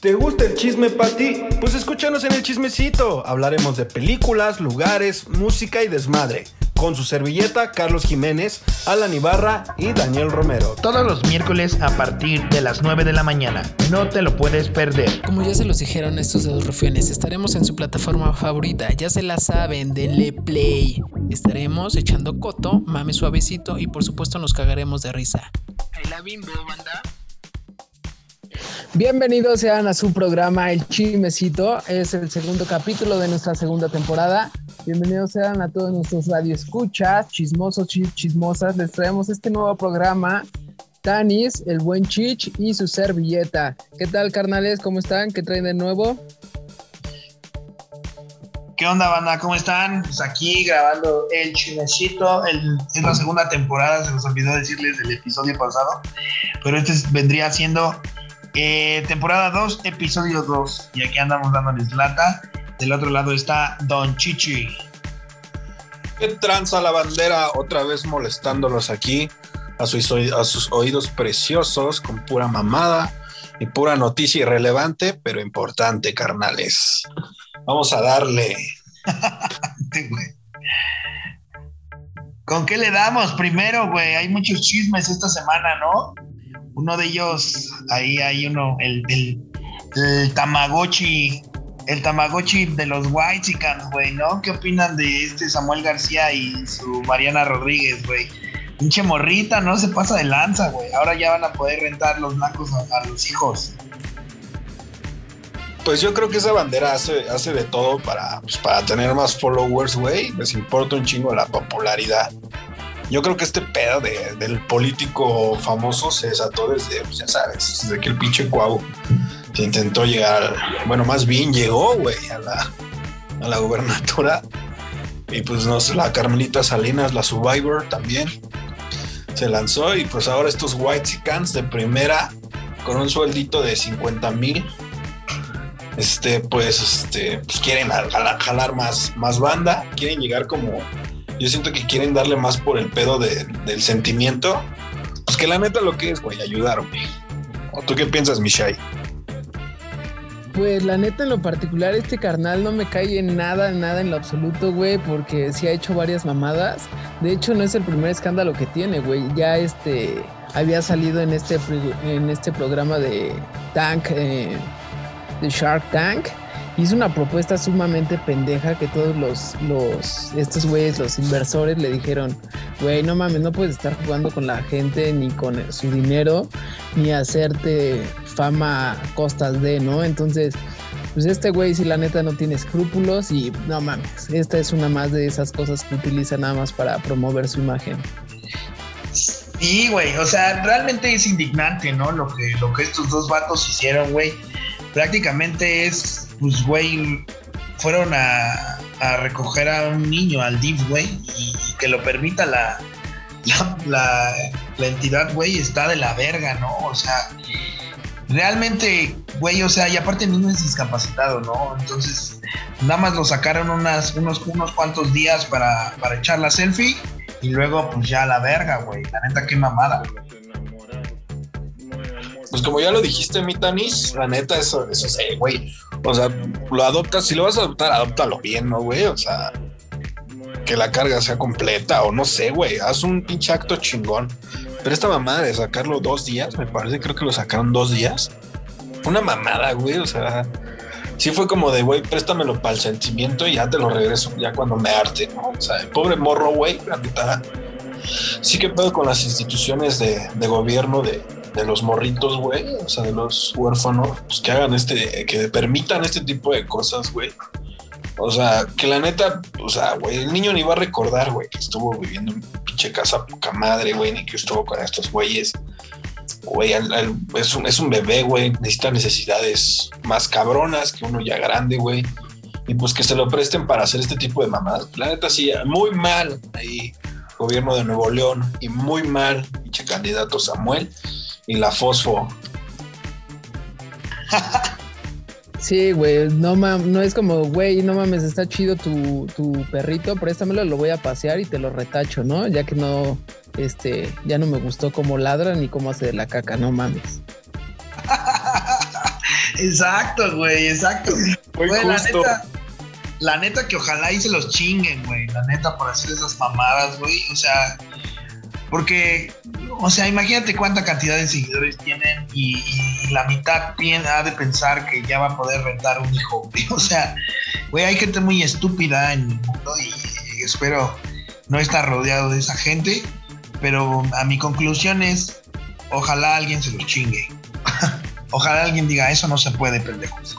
¿Te gusta el chisme, Pati? Pues escúchanos en el chismecito. Hablaremos de películas, lugares, música y desmadre. Con su servilleta, Carlos Jiménez, Alan Ibarra y Daniel Romero. Todos los miércoles a partir de las 9 de la mañana. No te lo puedes perder. Como ya se los dijeron estos dos rufiones, estaremos en su plataforma favorita. Ya se la saben, denle play. Estaremos echando coto, mame suavecito y por supuesto nos cagaremos de risa. la bimbo, banda. Bienvenidos sean a su programa El Chismecito. Es el segundo capítulo de nuestra segunda temporada. Bienvenidos sean a todos nuestros radioescuchas, chismosos, chismosas. Les traemos este nuevo programa. Tanis, el buen Chich y su servilleta. ¿Qué tal, carnales? ¿Cómo están? ¿Qué traen de nuevo? ¿Qué onda, banda? ¿Cómo están? Pues aquí grabando el chismecito. El, es la segunda temporada, se nos olvidó decirles del episodio pasado. Pero este vendría siendo eh, temporada 2, episodio 2. Y aquí andamos dándoles lata. Del otro lado está Don Chichi. ¿Qué tranza la bandera? Otra vez molestándolos aquí a sus, a sus oídos preciosos con pura mamada y pura noticia irrelevante, pero importante, carnales. Vamos a darle. ¿Con qué le damos primero, güey? Hay muchos chismes esta semana, ¿no? Uno de ellos, ahí hay uno, el, el, Tamagotchi, el Tamagotchi de los Whitecans, güey, ¿no? ¿Qué opinan de este Samuel García y su Mariana Rodríguez, güey? Pinche morrita, no se pasa de lanza, güey. Ahora ya van a poder rentar los blancos a, los hijos. Pues yo creo que esa bandera hace, hace de todo para, pues, para tener más followers, güey. Les importa un chingo la popularidad. Yo creo que este pedo del político famoso se desató desde, pues ya sabes, desde que el pinche Cuau se intentó llegar, bueno, más bien llegó, güey, a la, a la gubernatura. Y pues no la Carmelita Salinas, la Survivor también, se lanzó. Y pues ahora estos White Cans de primera, con un sueldito de 50 mil, este, pues, este, pues quieren jalar, jalar más, más banda, quieren llegar como yo siento que quieren darle más por el pedo del sentimiento. Pues que la neta lo que es, güey, ayudarme. ¿O tú qué piensas, Mishai? Pues la neta en lo particular este carnal no me cae en nada, nada en lo absoluto, güey, porque sí ha hecho varias mamadas. De hecho no es el primer escándalo que tiene, güey. Ya este había salido en este en este programa de Tank, eh, de Shark Tank hizo una propuesta sumamente pendeja que todos los, los, estos güeyes, los inversores le dijeron, güey, no mames, no puedes estar jugando con la gente ni con su dinero, ni hacerte fama costas de, ¿no? Entonces, pues este güey si la neta no tiene escrúpulos y no mames, esta es una más de esas cosas que utiliza nada más para promover su imagen. Sí, güey, o sea, realmente es indignante, ¿no? Lo que, lo que estos dos vatos hicieron, güey. Prácticamente es pues, güey, fueron a, recoger a un niño, al DIF, güey, y, que lo permita la, la, entidad, güey, está de la verga, ¿no? O sea, realmente, güey, o sea, y aparte el niño es discapacitado, ¿no? Entonces, nada más lo sacaron unas, unos, unos cuantos días para, para echar la selfie y luego, pues ya la verga, güey. La neta, qué mamada. Pues como ya lo dijiste, mi Tanis, la neta, eso, eso es, güey. O sea, lo adoptas, si lo vas a adoptar, adóptalo bien, ¿no, güey? O sea, que la carga sea completa, o no sé, güey, haz un pinche acto chingón. Pero esta mamada de sacarlo dos días, me parece, creo que lo sacaron dos días. Una mamada, güey, o sea, sí fue como de, güey, préstamelo para el sentimiento y ya te lo regreso, ya cuando me arte, ¿no? O sea, el pobre morro, güey, la sí que puedo con las instituciones de gobierno de, de los morritos, güey, o sea, de los huérfanos, pues que hagan este, que permitan este tipo de cosas, güey. O sea, que la neta, o sea, güey, el niño ni va a recordar, güey, que estuvo viviendo en pinche casa poca madre, güey, ni que estuvo con estos güeyes. Güey, es, un, es un bebé, güey, necesita necesidades más cabronas que uno ya grande, güey. Y pues que se lo presten para hacer este tipo de mamadas. La neta, sí, muy mal ahí, gobierno de Nuevo León, y muy mal, pinche candidato Samuel y la fosfo. Sí, güey, no, no es como, güey, no mames, está chido tu, tu perrito, préstamelo, lo voy a pasear y te lo retacho, ¿no? Ya que no, este, ya no me gustó cómo ladra ni cómo hace de la caca, no mames. Exacto, güey, exacto. Muy Güey, la justo. neta, la neta que ojalá y se los chinguen, güey. La neta por hacer esas mamadas, güey. O sea, porque, o sea, imagínate cuánta cantidad de seguidores tienen y, la mitad ha de pensar que ya va a poder rentar un hijo. O sea, güey, hay gente muy estúpida en el mundo y espero no estar rodeado de esa gente. Pero a mi conclusión es, ojalá alguien se los chingue. ojalá alguien diga, eso no se puede, pendejos.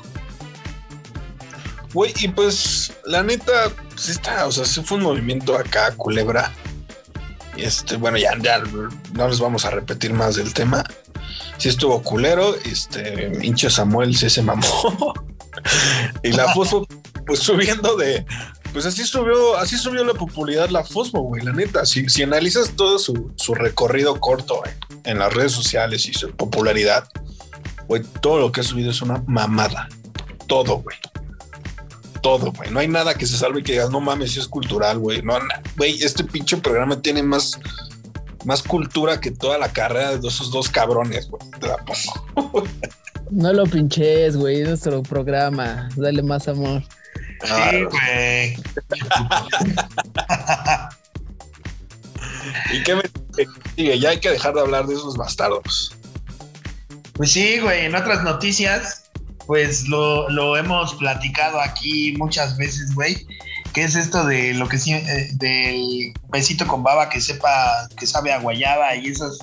Güey, y pues, la neta, pues está, o sea, sí fue un movimiento acá, culebra. Este, bueno, ya, ya no les vamos a repetir más del tema. Sí estuvo culero, este, hinche Samuel sí se mamó. y la Fosfo, pues subiendo de, pues así subió, así subió la popularidad la Fosfo, güey, la neta. Si, si analizas todo su, su recorrido corto en, en las redes sociales y su popularidad, güey, todo lo que ha subido es una mamada. Todo, güey todo, güey. No hay nada que se salve y que digas, no mames, si es cultural, güey. No, güey, este pinche programa tiene más, más cultura que toda la carrera de esos dos cabrones, güey. Te la pongo. No lo pinches, güey. Es nuestro programa. Dale más amor. Sí, güey. ¿Y qué me sigue? Ya hay que dejar de hablar de esos bastardos. Pues sí, güey, en otras noticias, pues lo, lo hemos platicado aquí muchas veces, güey. ¿Qué es esto de lo que sí, eh, del besito con baba que sepa, que sabe a y esas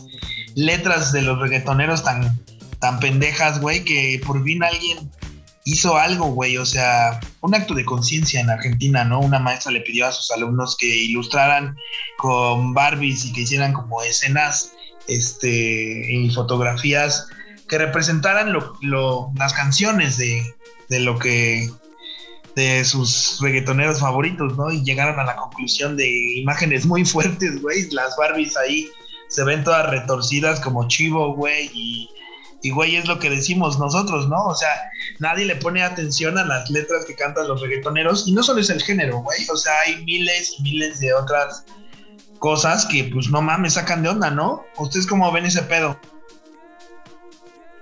letras de los reggaetoneros tan, tan pendejas, güey, que por fin alguien hizo algo, güey, o sea, un acto de conciencia en Argentina, ¿no? Una maestra le pidió a sus alumnos que ilustraran con Barbies y que hicieran como escenas, este, y fotografías que representaran lo, lo- las canciones de, de lo que de sus reggaetoneros favoritos, ¿no? Y llegaron a la conclusión de imágenes muy fuertes, güey. Las Barbies ahí se ven todas retorcidas como chivo, güey. Y, y, güey, es lo que decimos nosotros, ¿no? O sea, nadie le pone atención a las letras que cantan los reggaetoneros. Y no solo es el género, güey. O sea, hay miles y miles de otras cosas que, pues, no mames, sacan de onda, ¿no? ¿Ustedes cómo ven ese pedo?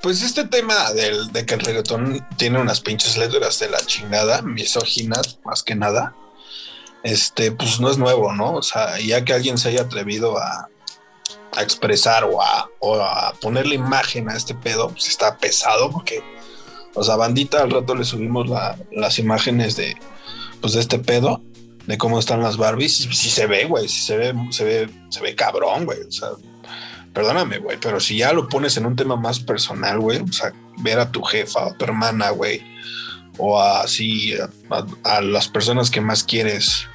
Pues este tema del, de que el reggaetón tiene unas pinches letras de la chingada, misóginas más que nada, este, pues no es nuevo, ¿no? O sea, ya que alguien se haya atrevido a, expresar o a, o a ponerle imagen a este pedo, pues está pesado porque, o sea, bandita, al rato le subimos la- las imágenes de, pues de este pedo, de cómo están las Barbies, sí se ve, güey, sí se ve, se ve, se ve cabrón, güey, o sea, perdóname, güey, pero si ya lo pones en un tema más personal, güey, o sea, ver a tu jefa, a tu hermana, güey, o así a, las personas que más quieres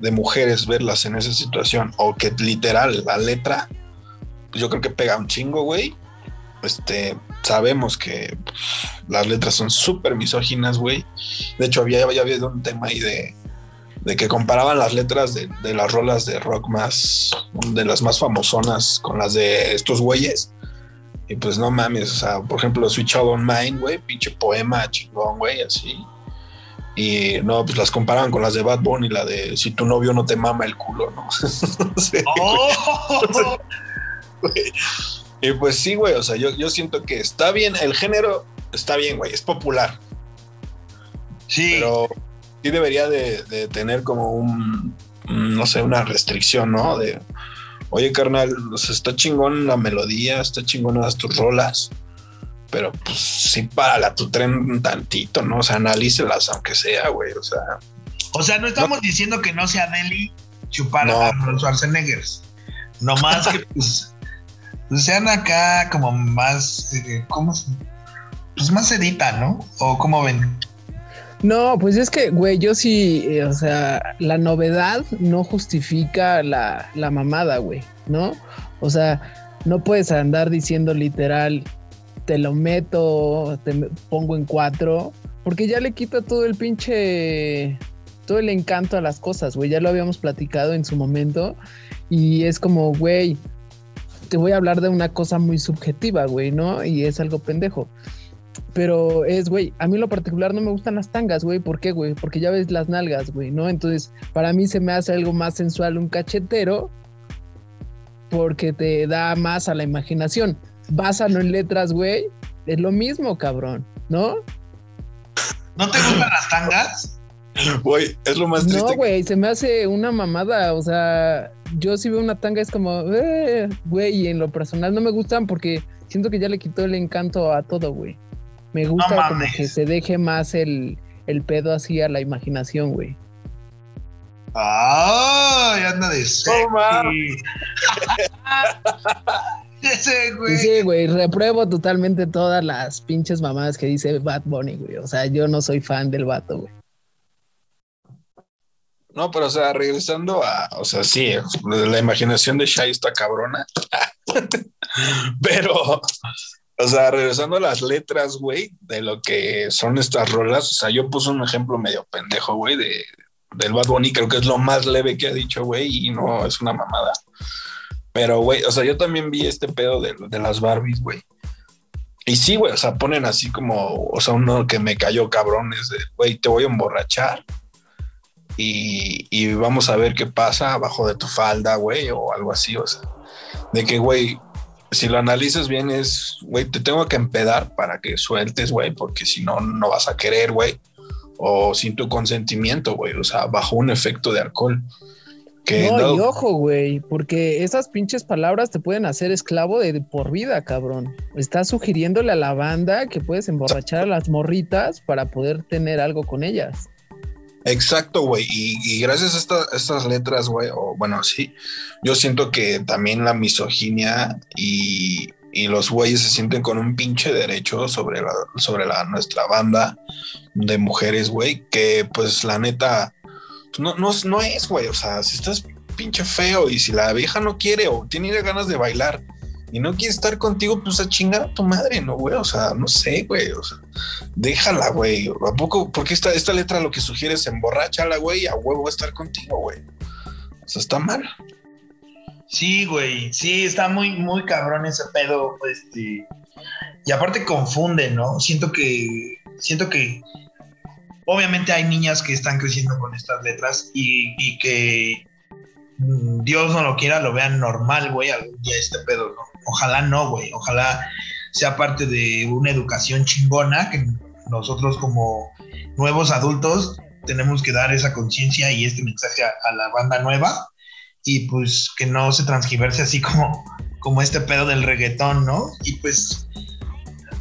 de mujeres, verlas en esa situación, o que literal la letra, pues yo creo que pega un chingo, güey. Este, sabemos que las letras son súper misóginas, güey. De hecho, había, había un tema ahí de, de que comparaban las letras de, de las rolas de rock más, de las más famosonas con las de estos güeyes. Y pues no mames, o sea, por ejemplo, Switch Out on Mine, güey, pinche poema chingón, güey, así. Y no, pues las comparaban con las de Bad Bunny, la de si tu novio no te mama el culo, ¿no? Sí, ¡Oh! güey. Y pues sí, güey, o sea, yo, yo siento que está bien, el género está bien, güey, es popular, Sí, pero sí debería de, de tener como un, mm, no sé, una restricción, ¿no? De, oye, carnal, o sea, está chingón la melodía, está chingonas tus rolas, pero pues sí, párala tu tren un tantito, ¿no? O sea, analícelas, aunque sea, güey, o sea, o sea, no estamos diciendo que no sea Deli chupar No. a los Schwarzenegger. No más que pues, pues sean acá como más, eh, ¿cómo? Pues más sedita, ¿no? O cómo ven. No, pues es que, güey, yo sí, eh, o sea, la novedad no justifica la, la mamada, güey, ¿no? O sea, no puedes andar diciendo literal, te lo meto, te pongo en cuatro, porque ya le quita todo el pinche, todo el encanto a las cosas, güey, ya lo habíamos platicado en su momento, y es como, güey, te voy a hablar de una cosa muy subjetiva, güey, ¿no? Y es algo pendejo. Pero es, güey, a mí en lo particular no me gustan las tangas, güey. ¿Por qué, güey? Porque ya ves las nalgas, güey, ¿no? Entonces, para mí se me hace algo más sensual un cachetero porque te da más a la imaginación. Básalo en letras, güey. Es lo mismo, cabrón. ¿no? ¿No te gustan las tangas? Güey, es lo más triste. No, güey, se me hace una mamada. O sea, yo si veo una tanga es como, eh, güey, y en lo personal no me gustan porque siento que ya le quitó el encanto a todo, güey. Me gusta como que se deje más el, el pedo así a la imaginación, güey. Ay, anda de sexy. mames. Ese güey. sí, güey, repruebo totalmente todas las pinches mamadas que dice Bad Bunny, güey. O sea, yo no soy fan del vato, güey. No, pero o sea, regresando a, o sea, sí, la imaginación de Shai está cabrona. pero, o sea, regresando a las letras, güey, de lo que son estas rolas, o sea, yo puse un ejemplo medio pendejo, güey, de, del Bad Bunny, creo que es lo más leve que ha dicho, güey, y no es una mamada. Pero, güey, o sea, yo también vi este pedo de, de las Barbies, güey. Y sí, güey, o sea, ponen así como, o sea, uno que me cayó cabrón es de, güey, te voy a emborrachar y, y vamos a ver qué pasa abajo de tu falda, güey, o algo así, o sea, de que, güey, si lo analizas bien es, güey, te tengo que empedar para que sueltes, güey, porque si no, no vas a querer, güey, o sin tu consentimiento, güey, o sea, bajo un efecto de alcohol. Que No, dado- y ojo, güey, porque esas pinches palabras te pueden hacer esclavo de por vida, cabrón. Estás sugiriéndole a la banda que puedes emborrachar a las morritas para poder tener algo con ellas. Exacto, güey. Y, gracias a esta- estas letras, güey, o bueno, sí, yo siento que también la misoginia y, y los güeyes se sienten con un pinche derecho sobre, la, sobre la, nuestra banda de mujeres, güey, que pues la neta, no, no, no es, güey. O sea, si estás pinche feo y si la vieja no quiere o tiene ganas de bailar y no quiere estar contigo, pues a chingar a tu madre, ¿no, güey? O sea, no sé, güey. O sea, déjala, güey. ¿A poco? Porque esta, esta letra lo que sugiere es emborráchala, güey, y a huevo va a estar contigo, güey. O sea, está mal. Sí, güey. Sí, está muy, muy cabrón ese pedo. Este. Y aparte confunde, ¿no? Siento que. Siento que. Obviamente hay niñas que están creciendo con estas letras y, y que Dios no lo quiera, lo vean normal, güey, algún día este pedo, ¿no? Ojalá no, güey. Ojalá sea parte de una educación chingona que nosotros como nuevos adultos tenemos que dar esa conciencia y este mensaje a, la banda nueva y pues que no se transgiverse así como, como este pedo del reggaetón, ¿no? Y pues,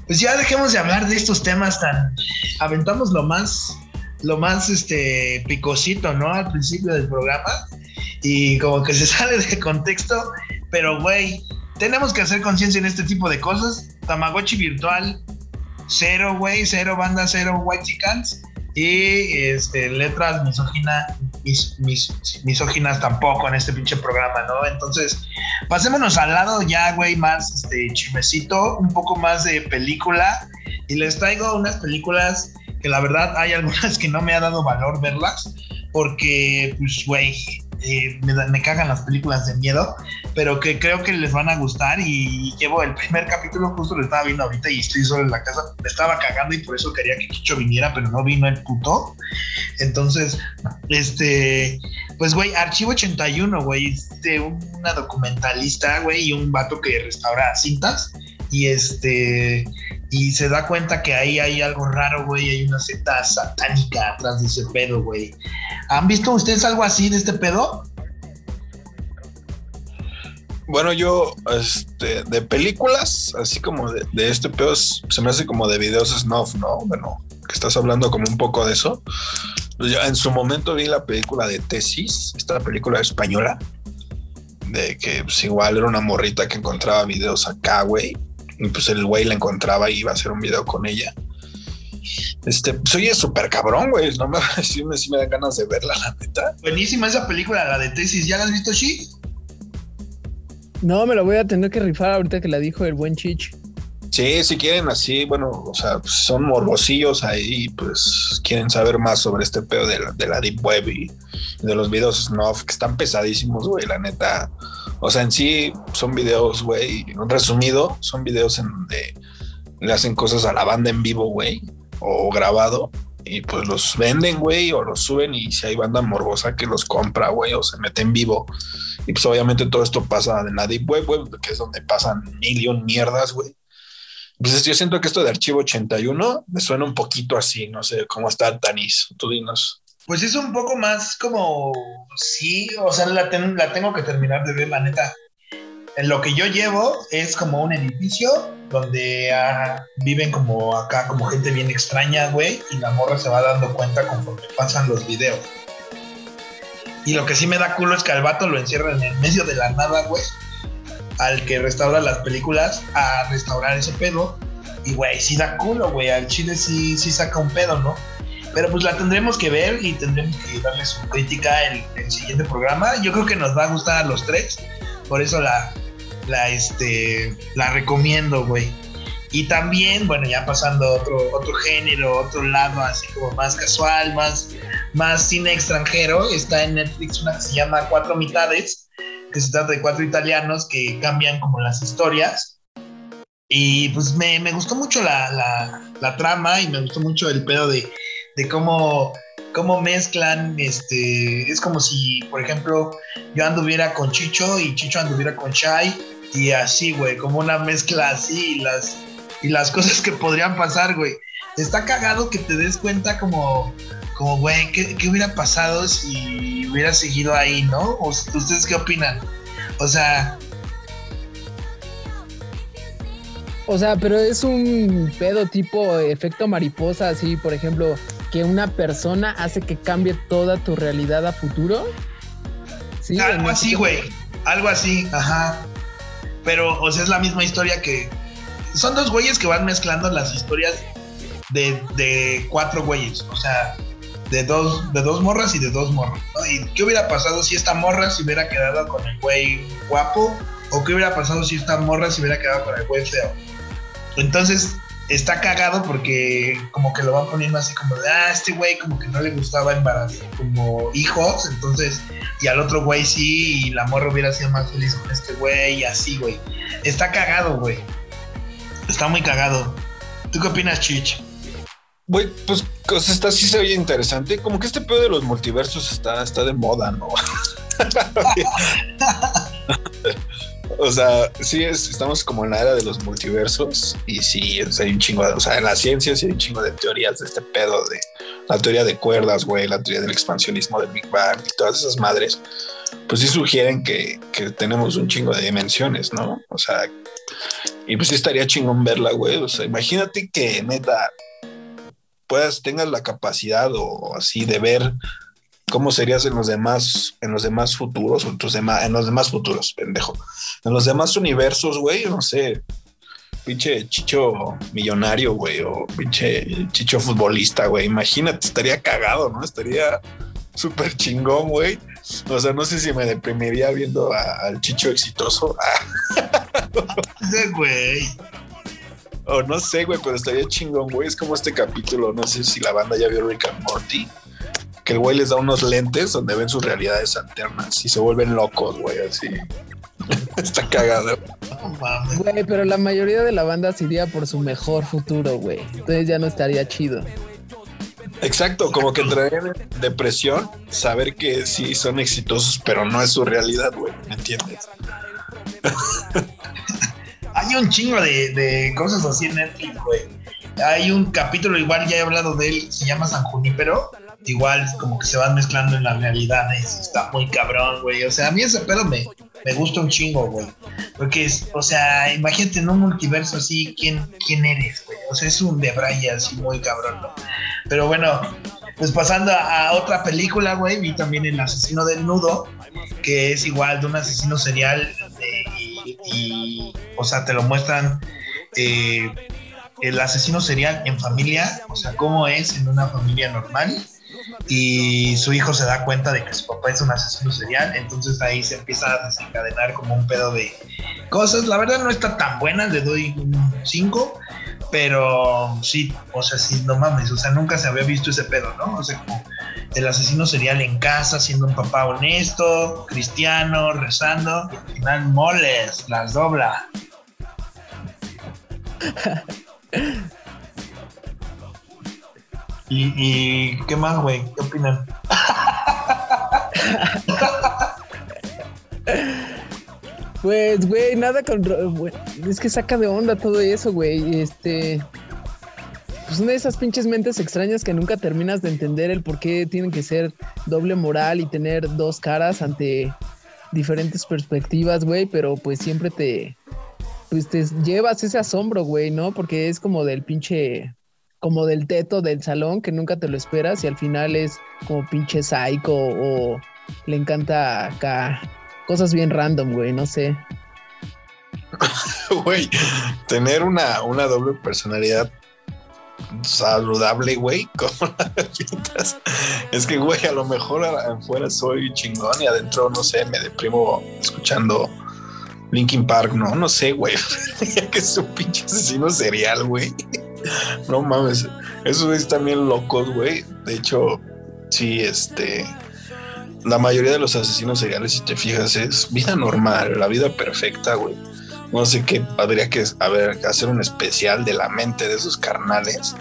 pues ya dejemos de hablar de estos temas tan, aventamos lo más, lo más este picosito, ¿no? Al principio del programa y como que se sale de contexto, pero güey, tenemos que hacer conciencia en este tipo de cosas. Tamagotchi virtual, cero, güey, cero banda, cero white chickens y este, letras misógina, mis, mis, misóginas tampoco en este pinche programa, ¿no? Entonces, pasémonos al lado ya, güey, más este chismecito, un poco más de película. Y les traigo unas películas que la verdad hay algunas que no me ha dado valor verlas, porque, pues, güey, me, cagan las películas de miedo, pero que creo que les van a gustar. Y llevo el primer capítulo, justo lo estaba viendo ahorita y estoy solo en la casa. Me estaba cagando y por eso quería que Kicho viniera, pero no vino el puto. Entonces, este, pues, güey, Archivo 81, güey, de una documentalista, güey, y un vato que restaura cintas. Y este, y se da cuenta que ahí hay algo raro, güey, hay una secta satánica atrás de ese pedo, güey. ¿Han visto ustedes algo así de este pedo? Bueno, yo, este, de películas, así como de, este pedo, se me hace como de videos snuff, ¿no? Bueno, que estás hablando como un poco de eso. Pues yo en su momento vi la película de Tesis, esta película española, de que pues igual era una morrita que encontraba videos acá, güey. Y pues el güey la encontraba y iba a hacer un video con ella. Este, pues oye, súper cabrón, güey. No me, sí, me, sí me dan ganas de verla, la neta. Buenísima esa película, la de Tesis. ¿Ya la has visto, Shi? No, me lo voy a tener que rifar ahorita que la dijo el buen Chich. Sí, si quieren así, bueno, o sea, son morbosillos ahí, pues quieren saber más sobre este pedo de la, de la Deep Web y de los videos snuff que están pesadísimos, güey, la neta. O sea, en sí son videos, güey, resumido, son videos en donde le hacen cosas a la banda en vivo, güey, o grabado, y pues los venden, güey, o los suben y si hay banda morbosa que los compra, güey, o se mete en vivo. Y pues obviamente todo esto pasa en la Deep Web, güey, que es donde pasan mil y un mierdas, güey. Pues yo siento que esto de archivo 81 me suena un poquito así, no sé cómo está Tanis. Tú dinos. Pues es un poco más como, sí, o sea, la, la tengo que terminar de ver, la neta. En lo que yo llevo es como un edificio donde ah, viven como acá, como gente bien extraña, güey, y la morra se va dando cuenta conforme pasan los videos. Y lo que sí me da culo es que al vato lo encierran en el medio de la nada, güey, al que restaura las películas, a restaurar ese pedo. Y, güey, sí da culo, güey, al chile sí, sí saca un pedo, ¿no? Pero pues la tendremos que ver y tendremos que darle su crítica en el siguiente programa. Yo creo que nos va a gustar a los tres. Por eso la, la, este, la recomiendo, güey. Y también, bueno, ya pasando a otro, otro género, otro lado, así como más casual, más, más cine extranjero, está en Netflix una que se llama Cuatro Mitades, que se trata de cuatro italianos que cambian como las historias. Y pues me, me gustó mucho la, la, la, trama y me gustó mucho el pedo de, de cómo cómo mezclan, este, es como si, por ejemplo, yo anduviera con Chicho y Chicho anduviera con Shai y así, güey, como una mezcla así y las, y las cosas que podrían pasar, güey. Está cagado que te des cuenta como, como, güey, ¿qué, hubiera pasado si hubiera seguido ahí, no? ¿O, ¿Ustedes qué opinan? O sea... O sea, pero es un pedo tipo efecto mariposa, así, por ejemplo, que una persona hace que cambie toda tu realidad a futuro. ¿Sí? Algo así, güey. Algo así, ajá. Pero, o sea, es la misma historia que. Son dos güeyes que van mezclando las historias de, cuatro güeyes. O sea, de dos, de dos morras y de dos morros. ¿Y qué hubiera pasado si esta morra se hubiera quedado con el güey guapo? ¿O qué hubiera pasado si esta morra se hubiera quedado con el güey feo? Entonces, está cagado porque como que lo van poniendo así como de, ah, este güey como que no le gustaba embarazar como hijos, entonces, y al otro güey sí, y la morra hubiera sido más feliz con este güey, y así, güey. Está cagado, güey. Está muy cagado. ¿Tú qué opinas, Chich? Güey, pues, pues está sí se oye interesante. Como que este pedo de los multiversos está, está de moda, ¿no? O sea, sí, es, estamos como en la era de los multiversos y sí, hay un chingo de, o sea, en la ciencia sí hay un chingo de teorías de este pedo de la teoría de cuerdas, güey, la teoría del expansionismo del Big Bang y todas esas madres, pues sí sugieren que, que tenemos un chingo de dimensiones, ¿no? O sea, y pues sí estaría chingón verla, güey. O sea, imagínate que neta puedas, tengas la capacidad o así de ver cómo serías en los demás, en los demás futuros, o en los demás futuros, pendejo. En los demás universos, güey, no sé, pinche chicho millonario, güey, o pinche chicho futbolista, güey. Imagínate, estaría cagado, ¿no? Estaría súper chingón, güey. O sea, no sé si me deprimiría viendo al chicho exitoso. Güey. O no sé, güey, pero estaría chingón, güey. Es como este capítulo, no sé si la banda ya vio Rick and Morty que el güey les da unos lentes donde ven sus realidades alternas y se vuelven locos, güey, así. Está cagado. Güey, pero la mayoría de la banda se iría por su mejor futuro, güey. Entonces ya no estaría chido. Exacto, como que entraría en depresión saber que sí son exitosos, pero no es su realidad, güey. ¿Me entiendes? Hay un chingo de, de cosas así en Netflix, güey. Hay un capítulo, igual ya he hablado de él, se llama San Junípero igual como que se van mezclando en las realidades. Está muy cabrón, güey. O sea, a mí ese pedo me, me gusta un chingo, güey. Porque es, o sea, imagínate en un multiverso así, ¿quién, quién eres, güey? O sea, es un de Brian así muy cabrón, ¿no? Pero bueno, pues pasando a, otra película, güey, vi también El asesino del nudo, que es igual de un asesino serial y, o sea, te lo muestran eh, el asesino serial en familia, o sea, cómo es en una familia normal y su hijo se da cuenta de que su papá es un asesino serial, entonces ahí se empieza a desencadenar como un pedo de cosas. La verdad no está tan buena, le doy un 5, pero sí, o sea, sí, no mames, o sea, nunca se había visto ese pedo, ¿no? O sea, como el asesino serial en casa, siendo un papá honesto, cristiano, rezando, y al final moles, las dobla. ¿Y, qué más, güey? ¿Qué opinan? Pues, güey, nada con. Es que saca de onda todo eso, güey. Este. Pues una de esas pinches mentes extrañas que nunca terminas de entender el por qué tienen que ser doble moral y tener dos caras ante diferentes perspectivas, güey, pero pues siempre te. Pues te llevas ese asombro, güey, ¿no? Porque es como del pinche. Como del teto del salón que nunca te lo esperas y al final es como pinche psycho o le encanta acá cosas bien random, güey, no sé. Güey, tener una, una doble personalidad saludable, güey, como la pintas. Es que, güey, a lo mejor afuera soy chingón y adentro, no sé, me deprimo escuchando Linkin Park, no, no sé, güey. que es un pinche asesino serial, güey. No mames, esos están bien locos, güey. De hecho, sí, este la mayoría de los asesinos seriales, si te fijas, es vida normal, la vida perfecta, güey. No sé qué, habría que hacer un especial de la mente de esos carnales.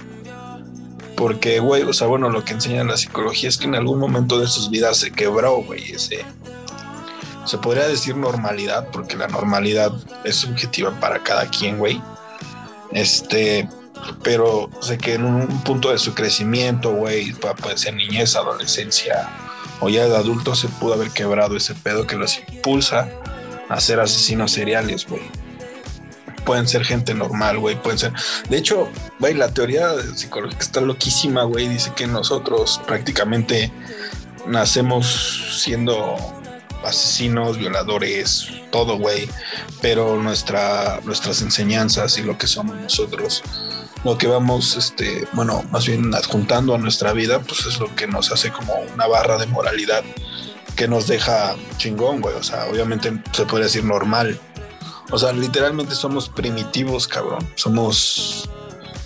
Porque, güey, o sea, bueno, lo que enseña la psicología es que en algún momento de sus vidas se quebró, güey, ese. Se podría decir normalidad, porque la normalidad es subjetiva para cada quien, güey. Este, pero sé que en un punto de su crecimiento, güey, puede ser niñez, adolescencia, ya de adulto se pudo haber quebrado ese pedo que los impulsa a ser asesinos seriales, güey. Pueden ser gente normal, güey, pueden ser... De hecho, güey, la teoría psicológica está loquísima, güey. Dice que nosotros prácticamente nacemos siendo asesinos, violadores, todo, güey. Pero nuestra, nuestras enseñanzas y lo que somos nosotros lo que vamos, este, bueno, más bien adjuntando a nuestra vida, pues es lo que nos hace como una barra de moralidad que nos deja chingón, güey. O sea, obviamente se podría decir normal. O sea, literalmente somos primitivos, cabrón. Somos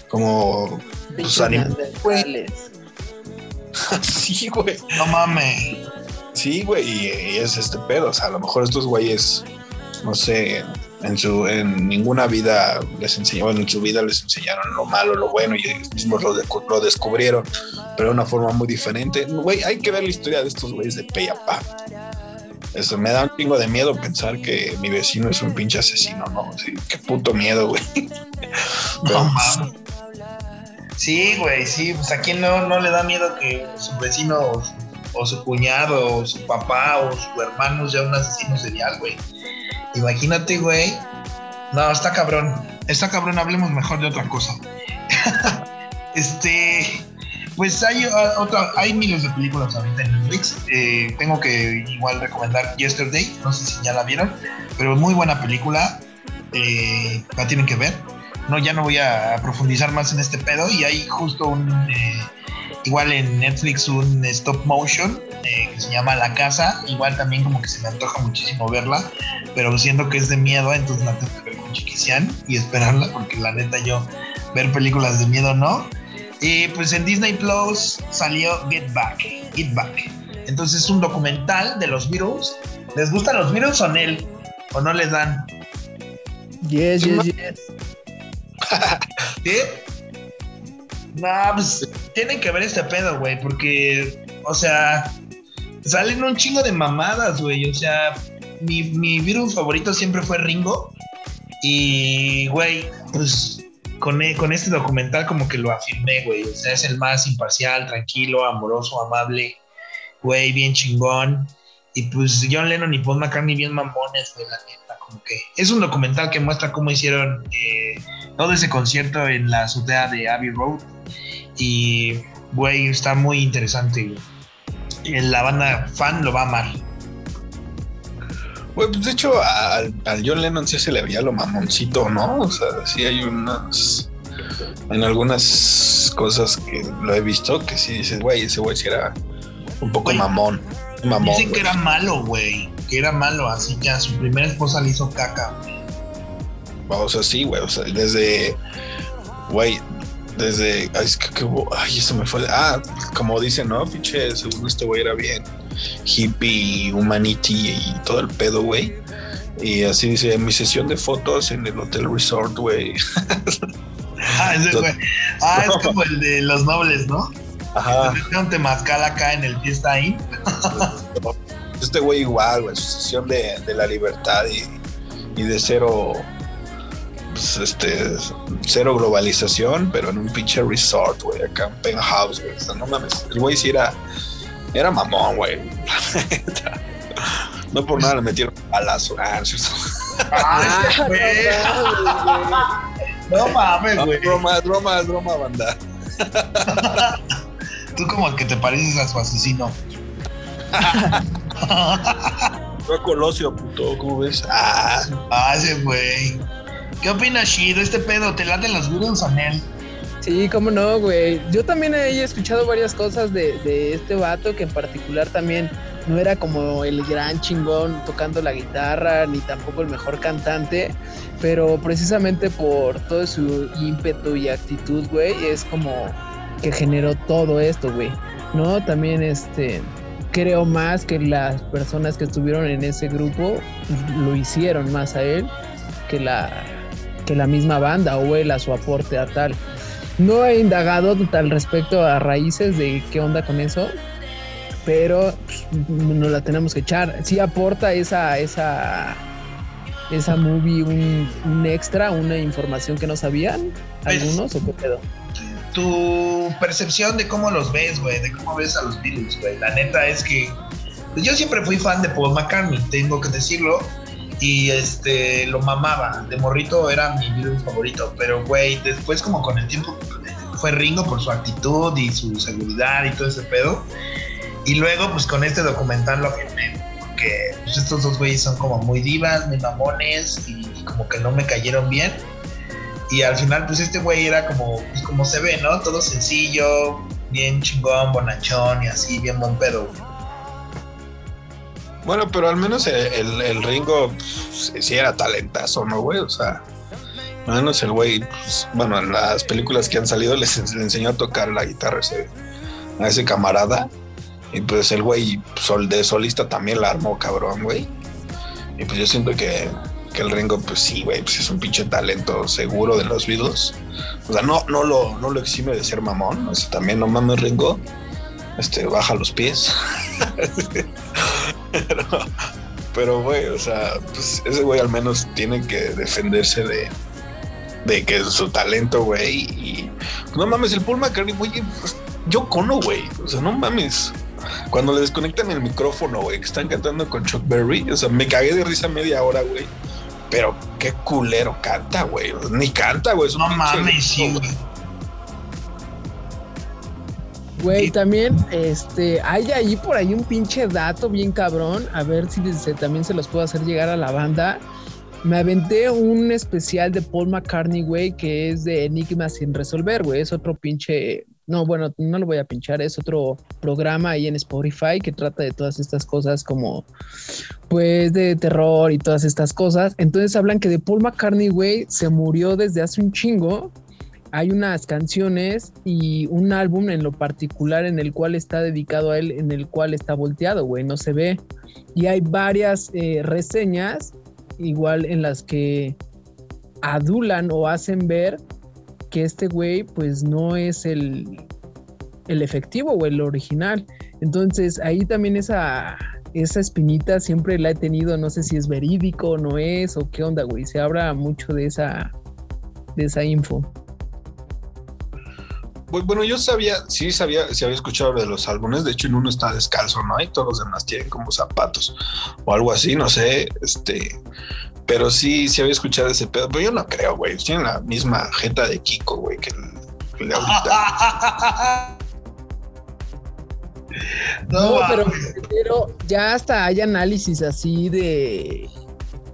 como pues, animales. sí, güey. No mames. Sí, güey, y, es este pedo. O sea, a lo mejor estos güeyes, no sé, en su en ninguna vida les enseñaron, en su vida les enseñaron lo malo, lo bueno y ellos mismos lo, lo descubrieron, pero de una forma muy diferente. Güey, hay que ver la historia de estos güeyes de pe pa. Eso me da un chingo de miedo pensar que mi vecino es un pinche asesino, ¿no? Sí, qué puto miedo, güey. sí, güey, sí, pues a quién no, no le da miedo que su vecino o su, o su cuñado o su papá o su hermano sea un asesino serial, güey. Imagínate, güey. No, está cabrón. Está cabrón, hablemos mejor de otra cosa. este. Pues hay ah, otra, hay miles de películas ahorita en Netflix. Eh, tengo que igual recomendar Yesterday, no sé si ya la vieron, pero muy buena película. Eh, la tienen que ver. No, ya no voy a profundizar más en este pedo. Y hay justo un eh, igual en Netflix un stop motion que se llama La Casa. Igual también como que se me antoja muchísimo verla pero siento que es de miedo, entonces la tengo que ver con Chiquisian y esperarla, porque la neta yo ver películas de miedo no. Y pues en Disney Plus salió Get Back, Get Back. Entonces es un documental de los Beatles. ¿Les gustan los Beatles o no, o no les dan? Yes, yes, yes. ¿Qué? No, pues tienen que ver este pedo, güey, porque, o sea, salen un chingo de mamadas, güey. O sea, mi, mi virus favorito siempre fue Ringo. Y, güey, pues con, e, con este documental como que lo afirmé, güey. O sea, es el más imparcial, tranquilo, amoroso, amable, güey, bien chingón. Y pues John Lennon y Paul McCartney bien mamones, güey, la neta. Como que es un documental que muestra cómo hicieron eh, todo ese concierto en la azotea de Abbey Road. Y, güey, está muy interesante, La banda fan lo va a amar. Pues de hecho, al, John Lennon sí se le veía lo mamoncito, ¿no? O sea, sí hay unas. En algunas cosas que lo he visto que sí dices, güey, ese güey sí era un poco mamón. mamón. Dicen que era malo, güey. Que era malo, así que a su primera esposa le hizo caca, güey. O sea, sí, güey. O sea, desde. Güey, desde. Ay, es que, ay, eso me fue. Ah, como dicen, ¿no? Fiche, según este güey era bien hippie, humanity y todo el pedo, güey. Y así dice, mi sesión de fotos en el Hotel Resort, güey. ah, ese güey. Ah, es como el de los nobles, ¿no? Ajá. un temazcal acá en el fiesta ahí. este güey igual, güey, su sesión de, de la libertad y y de cero, pues, este, cero globalización, pero en un pinche resort, güey, acá en penthouse, güey. O sea, no mames, el güey sí era, era mamón, güey. no por nada le metieron balazo. Ah, Ah, güey. No mames, no, güey. broma, broma, broma, banda. Tú como el que te pareces a su asesino. Fue Colosio, puto, ¿cómo ves? Ah, Ah, ese güey. ¿Qué opinas, Shido? Este pedo, ¿te laten los Beatles o Nel? Sí, cómo no, güey. Yo también he escuchado varias cosas de, de este vato que en particular también no era como el gran chingón tocando la guitarra, ni tampoco el mejor cantante, pero precisamente por todo su ímpetu y actitud, güey, es como que generó todo esto, güey. ¿No? También este creo más que las personas que estuvieron en ese grupo lo hicieron más a él que la que la misma banda o él a su aporte a tal. No he indagado al respecto a raíces de qué onda con eso, pero pues, nos la tenemos que echar. Sí aporta esa, esa, esa movie un, un extra, una información que no sabían Pues- algunos o qué pedo. Tu percepción de cómo los ves, güey, de cómo ves a los Beatles, güey. La neta es que pues yo siempre fui fan de Paul McCartney, tengo que decirlo. Y este, lo mamaba. De morrito era mi Beatles favorito. Pero, güey, después, como con el tiempo, fue Ringo por su actitud y su seguridad y todo ese pedo. Y luego, pues con este documental lo afirmé. Porque pues, estos dos güeyes son como muy divas, muy mamones y, y como que no me cayeron bien. Y al final, pues este güey era como, pues, como se ve, ¿no? Todo sencillo, bien chingón, bonachón y así, bien buen pedo. güey. Bueno, pero al menos el, Ringo pues, sí era talentazo, ¿no, güey? O sea, al menos el güey, pues, bueno, en las películas que han salido les le enseñó a tocar la guitarra a ese camarada. Y pues el güey sol, de solista también la armó, cabrón, güey. Y pues yo siento que, que el Ringo, pues sí, güey, pues es un pinche talento seguro de los Beatles. O sea, no, no, lo, no lo exime de ser mamón. O sea, también no mames, Ringo. Este, baja los pies. pero, pero, güey, o sea, pues ese güey al menos tiene que defenderse de, de que es su talento, güey. Y no mames, el Paul McCartney, güey, pues, yo cono, güey. O sea, no mames. Cuando le desconectan el micrófono, güey, que están cantando con Chuck Berry, o sea, me cagué de risa media hora, güey. Pero qué culero canta, güey. Ni canta, güey. No mames, sí, güey. Güey, también, este, hay ahí por ahí un pinche dato bien cabrón. A ver si se- también se los puedo hacer llegar a la banda. Me aventé un especial de Paul McCartney, güey, que es de Enigmas sin resolver, güey. Es otro pinche. No, bueno, no lo voy a pinchar. Es otro programa ahí en Spotify que trata de todas estas cosas como, pues, de terror y todas estas cosas. Entonces hablan que de Paul McCartney, güey, se murió desde hace un chingo hay unas canciones y un álbum en lo particular en el cual está dedicado a él, en el cual está volteado, güey, no se ve. Y hay varias eh, reseñas, igual en las que adulan o hacen ver que este güey, pues no es el, el efectivo o el original. Entonces ahí también esa, esa espinita siempre la he tenido, no sé si es verídico o no es, o qué onda, güey. Se habla mucho de esa, de esa info. Bu- Bueno, yo sabía, sí sabía, sí había escuchado de los álbumes. De hecho, en uno está descalzo, ¿no? Y todos los demás tienen como zapatos o algo así, no sé. Este, pero sí, sí había escuchado ese pedo. Pero yo no creo, güey. Tienen la misma jeta de Kiko, güey, que el, que de ahorita. no, No, pero, pero ya hasta hay análisis así de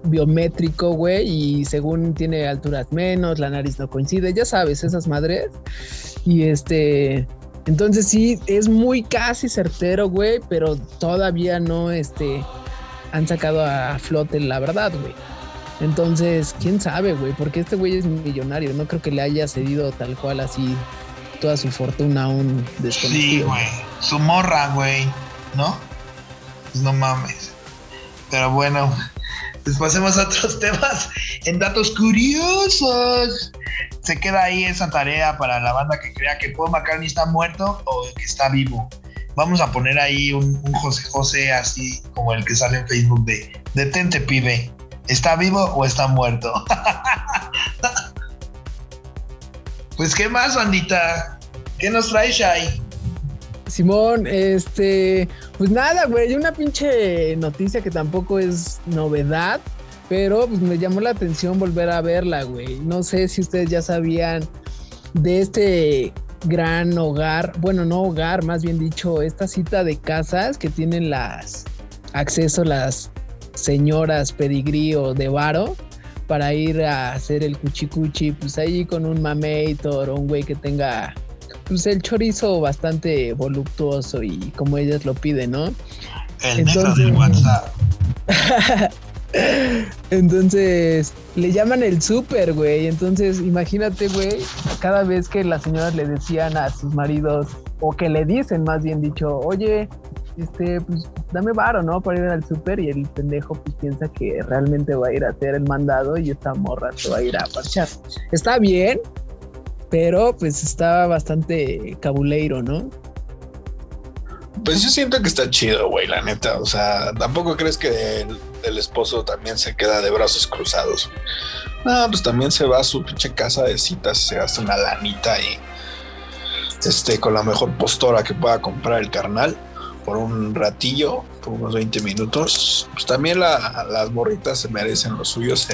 biométrico, güey, y según tiene alturas menos, la nariz no coincide, ya sabes, esas madres. Y este, entonces sí, es muy casi certero, güey, pero todavía no, este, han sacado a flote la verdad, güey. Entonces, quién sabe, güey, porque este güey es millonario, no creo que le haya cedido tal cual así toda su fortuna a un Sí, desconocido. güey. Su morra, güey. ¿No? Pues no mames. Pero bueno, pues pasemos a otros temas. En datos curiosos. Se queda ahí esa tarea para la banda que crea que Paul McCartney está muerto o que está vivo. Vamos a poner ahí un, José José así como el que sale en Facebook de Detente, pibe. ¿Está vivo o está muerto? pues, ¿qué más, bandita? ¿Qué nos traes ahí? Simón, este, pues nada, güey, una pinche noticia que tampoco es novedad, pero pues me llamó la atención volver a verla, güey. No sé si ustedes ya sabían de este gran hogar, bueno, no hogar, más bien dicho, esta cita de casas que tienen las acceso las señoras pedigrío de varo para ir a hacer el cuchicuchi, pues ahí con un mameitor o un güey que tenga pues el chorizo bastante voluptuoso y como ellas lo piden, ¿no? El Entonces... negro del WhatsApp. Entonces, le llaman el súper, güey. Entonces, imagínate, güey, cada vez que las señoras le decían a sus maridos, o que le dicen más bien dicho, oye, este, pues dame varo, ¿no? Para ir al súper y el pendejo pues piensa que realmente va a ir a hacer el mandado y esta morra se va a ir a parchar. Está bien, pero pues está bastante cabuleiro, ¿no? Pues yo siento que está chido, güey, la neta. O sea, tampoco crees que el, esposo también se queda de brazos cruzados. Ah, pues también se va a su pinche casa de citas, se gasta una lanita y este, con la mejor postura que pueda comprar el carnal por un ratillo, por unos 20 minutos. Pues también las morritas se merecen los suyos.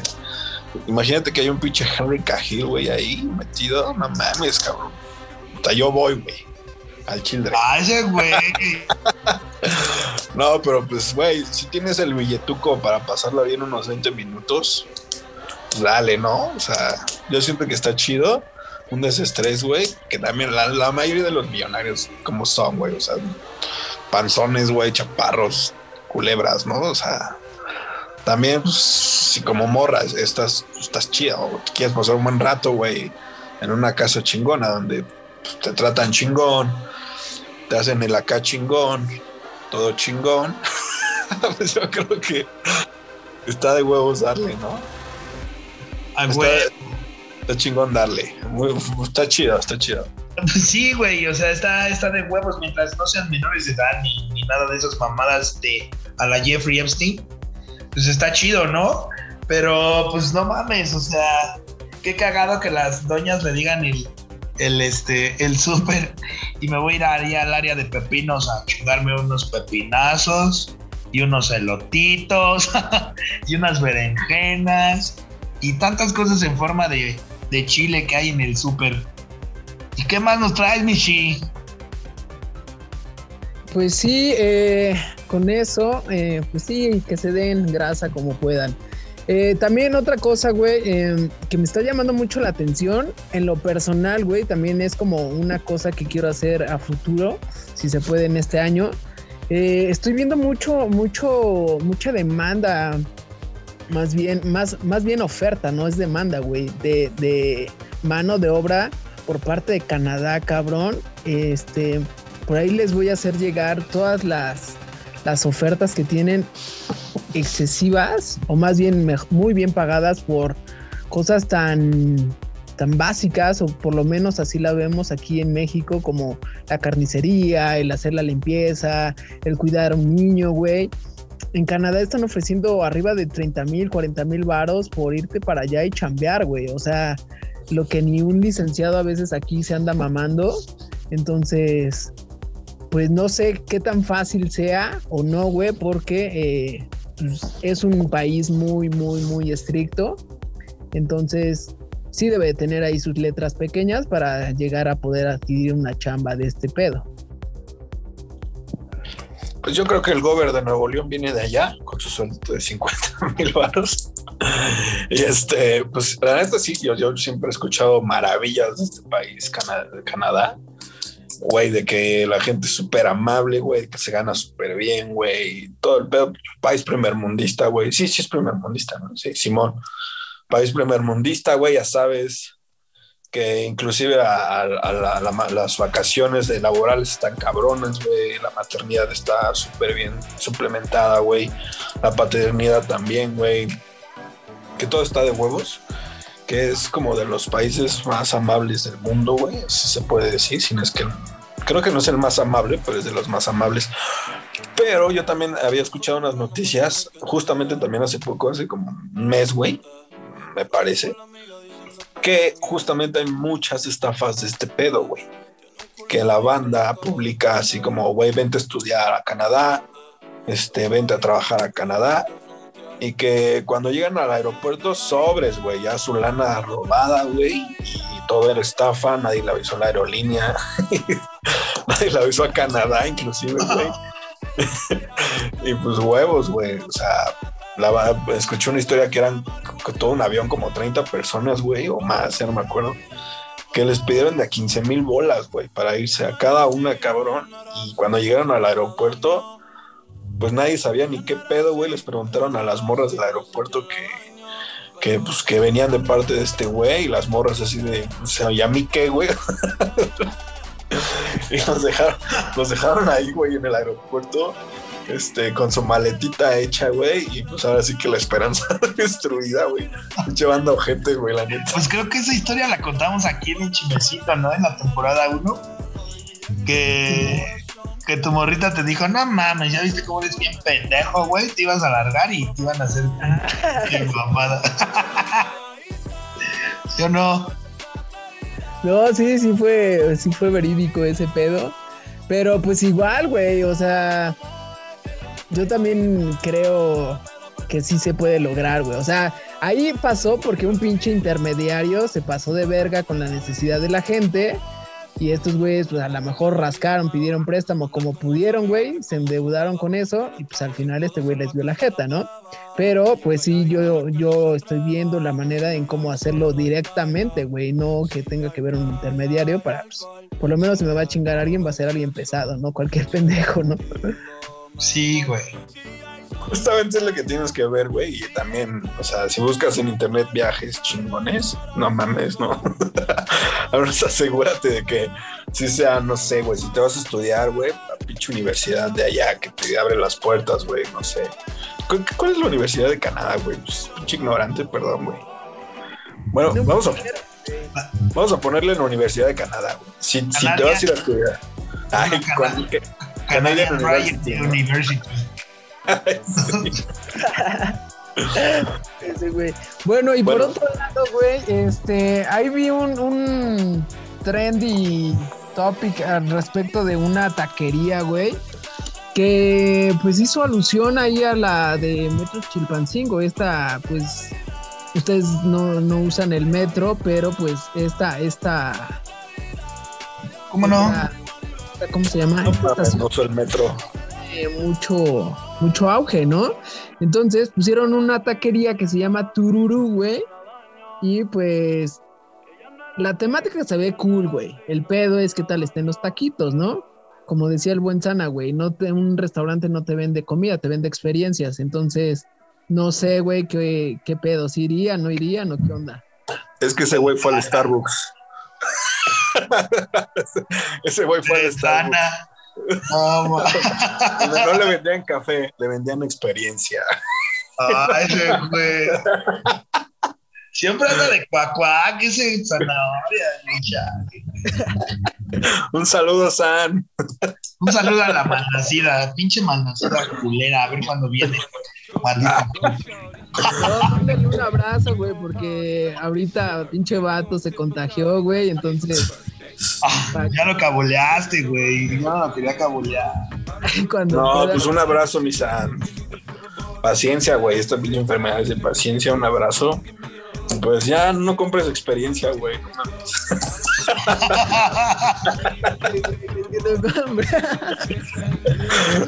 Imagínate que hay un pinche Henry Cahill, güey, ahí metido. No mames, cabrón. Hasta yo voy, güey al children. Vaya, güey. no, pero pues, güey, si tienes el billetuco para pasarlo bien unos 20 minutos, pues dale, ¿no? O sea, yo siento que está chido. Un desestrés, güey, que también la, mayoría de los millonarios como son, güey, o sea, panzones, güey, chaparros, culebras, ¿no? O sea, también, pues, si como morras estás, estás chida o quieres pasar un buen rato, güey, en una casa chingona donde pues, te tratan chingón, te hacen el acá chingón, todo chingón. pues yo creo que está de huevos darle, ¿no? Ay, está, está, chingón darle. está chido, está chido. Sí, güey, o sea, está, está de huevos mientras no sean menores de edad ni, ni nada de esas mamadas de a la Jeffrey Epstein. Pues está chido, ¿no? Pero pues no mames, o sea, qué cagado que las doñas le digan el, el, este, el súper y me voy a ir ahí al área de pepinos a chingarme unos pepinazos y unos elotitos y unas berenjenas y tantas cosas en forma de, de chile que hay en el súper. ¿Y qué más nos traes, Michi? Pues sí, eh, con eso, eh, pues sí, que se den grasa como puedan. Eh, también otra cosa, güey, em, que me está llamando mucho la atención, en lo personal, güey, también es como una cosa que quiero hacer a futuro, si se puede en este año. Estoy viendo mucho, mucho, mucha demanda, más bien, más, más bien oferta, no es demanda, güey, de, de mano de obra por parte de Canadá, cabrón. Este, por ahí les voy a hacer llegar todas las las ofertas que tienen excesivas o más bien muy bien pagadas por cosas tan tan básicas o por lo menos así la vemos aquí en México como la carnicería, el hacer la limpieza, el cuidar a un niño, güey. En Canadá están ofreciendo arriba de 30 mil, 40 mil varos por irte para allá y chambear, güey. O sea, lo que ni un licenciado a veces aquí se anda mamando. Entonces, pues no sé qué tan fácil sea o no, güey, porque eh, pues, es un país muy, muy, muy estricto. Entonces, sí debe tener ahí sus letras pequeñas para llegar a poder adquirir una chamba de este pedo. Pues yo creo que el gobierno de Nuevo León viene de allá con su sueldo de 50 mil baros. y este, pues la neta sí, yo, yo, siempre he escuchado maravillas de este país, Canadá güey, de que la gente es súper amable, güey, que se gana súper bien, güey, todo el pedo, país primermundista, güey, sí, sí es primermundista, ¿no? Sí, Simón, país primermundista, güey, ya sabes que inclusive a, las vacaciones de laborales están cabrones, güey, la maternidad está súper bien suplementada, güey, la paternidad también, güey, que todo está de huevos que es como de los países más amables del mundo, güey, si se puede decir, si no es que creo que no es el más amable, pero es de los más amables. Pero yo también había escuchado unas noticias, justamente también hace poco, hace como mes, güey, me parece, que justamente hay muchas estafas de este pedo, güey. Que la banda publica así como, güey, vente a estudiar a Canadá, este, vente a trabajar a Canadá, y que cuando llegan al aeropuerto, sobres, güey, ya su lana robada, güey, y todo era estafa, nadie le avisó a la aerolínea, nadie le avisó a Canadá, inclusive, güey. y pues huevos, güey, o sea, la, escuché una historia que eran todo un avión como 30 personas, güey, o más, ya no me acuerdo, que les pidieron de a 15 mil bolas, güey, para irse a cada una, cabrón, y cuando llegaron al aeropuerto, pues nadie sabía ni qué pedo, güey. Les preguntaron a las morras del aeropuerto que, que, pues, que venían de parte de este güey y las morras así de, o sea, ¿y a mí qué, güey? y nos dejaron, nos dejaron ahí, güey, en el aeropuerto, este, con su maletita hecha, güey, y pues ahora sí que la esperanza destruida, güey, llevando gente, güey, la neta. Pues creo que esa historia la contamos aquí en el chimecito, ¿no? En la temporada 1, que que tu morrita te dijo, no mames, ya viste cómo eres bien pendejo, güey, te ibas a largar y te iban a hacer mamada. ¿Sí o no? No, sí, sí fue, sí fue verídico ese pedo. Pero pues igual, güey, o sea, yo también creo que sí se puede lograr, güey. O sea, ahí pasó porque un pinche intermediario se pasó de verga con la necesidad de la gente y estos güeyes, pues a lo mejor rascaron, pidieron préstamo como pudieron, güey, se endeudaron con eso y pues al final este güey les dio la jeta, ¿no? Pero pues sí, yo, yo estoy viendo la manera en cómo hacerlo directamente, güey, no que tenga que ver un intermediario para, pues, por lo menos si me va a chingar alguien, va a ser alguien pesado, ¿no? Cualquier pendejo, ¿no? Sí, güey. Justamente es lo que tienes que ver, güey. Y también, o sea, si buscas en internet viajes chingones, no mames, ¿no? Ahora asegúrate de que si sea, no sé, güey, si te vas a estudiar, güey, la pinche universidad de allá que te abre las puertas, güey, no sé. ¿Cuál, es la Universidad de Canadá, güey? Pues, pinche ignorante, perdón, güey. Bueno, vamos a, vamos a ponerle en la Universidad de Canadá, güey. Si, si te vas a ir a estudiar. Ay, Canadian University. Bueno, y por otro lado, güey, este, ahí vi un, un trendy topic al respecto de una taquería, güey, que pues hizo alusión ahí a la de Metro Chilpancingo, esta, pues, ustedes no, no usan el metro, pero pues esta, esta... ¿Cómo no? ¿Cómo se llama? no uso el metro. Mucho mucho auge, ¿no? Entonces pusieron una taquería que se llama Tururu, güey. Y pues la temática se ve cool, güey. El pedo es que tal estén los taquitos, ¿no? Como decía el buen Sana, güey, no un restaurante no te vende comida, te vende experiencias. Entonces, no sé, güey, qué, qué pedo, si iría, no iría, no qué onda. Es que ese güey fue al Starbucks. ese güey fue al Starbucks. No, no le vendían café, le vendían experiencia. Ay, güey. Siempre anda de cuacuá, que se zanahoria, Un saludo, San. Un saludo a la malnacida, pinche malnacida culera, a ver cuándo viene. No, un abrazo, güey, porque ahorita pinche vato se contagió, güey, entonces Ah, ya lo caboleaste, güey. No, quería cabolear. no, pues un abrazo, mi San. Paciencia, güey. Esta pinche enfermedad es de paciencia. Un abrazo. Pues ya no compres experiencia, güey.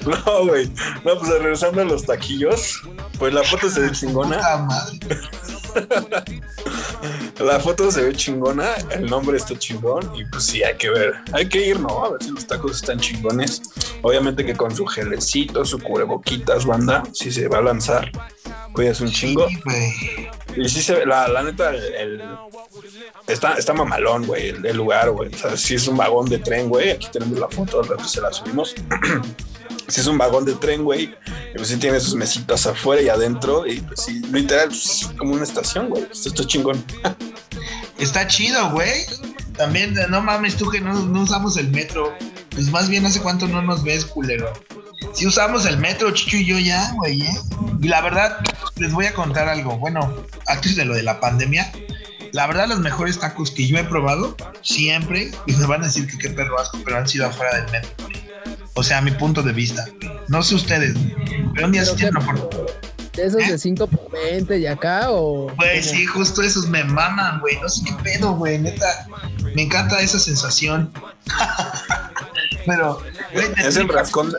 no, güey. No, pues regresando a los taquillos. Pues la foto se ve chingona. La foto se ve chingona, el nombre está chingón y pues sí, hay que ver, hay que ir, ¿no? A ver si los tacos están chingones. Obviamente que con su gelecito, su cubreboquitas, banda, si se va a lanzar, cuidas un chingo. y sí se ve, la, la neta, el, está, está mamalón, güey, el, lugar, güey. O sea, sí es un vagón de tren, güey. Aquí tenemos la foto, se la subimos. si es un vagón de tren, güey, pues sí tiene sus mesitas afuera y adentro, y pues sí, literal, pues, es como una estación, güey. Esto está chingón. Está chido, güey. También, no mames tú que no, no usamos el metro. Pues más bien hace cuánto no nos ves, culero. Si usamos el metro, Chicho y yo ya, güey, ¿eh? Y la verdad, les voy a contar algo. Bueno, antes de lo de la pandemia, la verdad, los mejores tacos que yo he probado, siempre, y me van a decir que qué perro asco, pero han sido afuera del metro. güey. O sea, a mi punto de vista. No sé ustedes, pero un día sí tienen. ¿De esos ¿Eh? de 5 por 20 y acá o...? Güey, cómo? sí, justo esos me maman, güey. No sé qué pedo, güey. Neta, me encanta esa sensación. pero, güey, te Es el rascón de,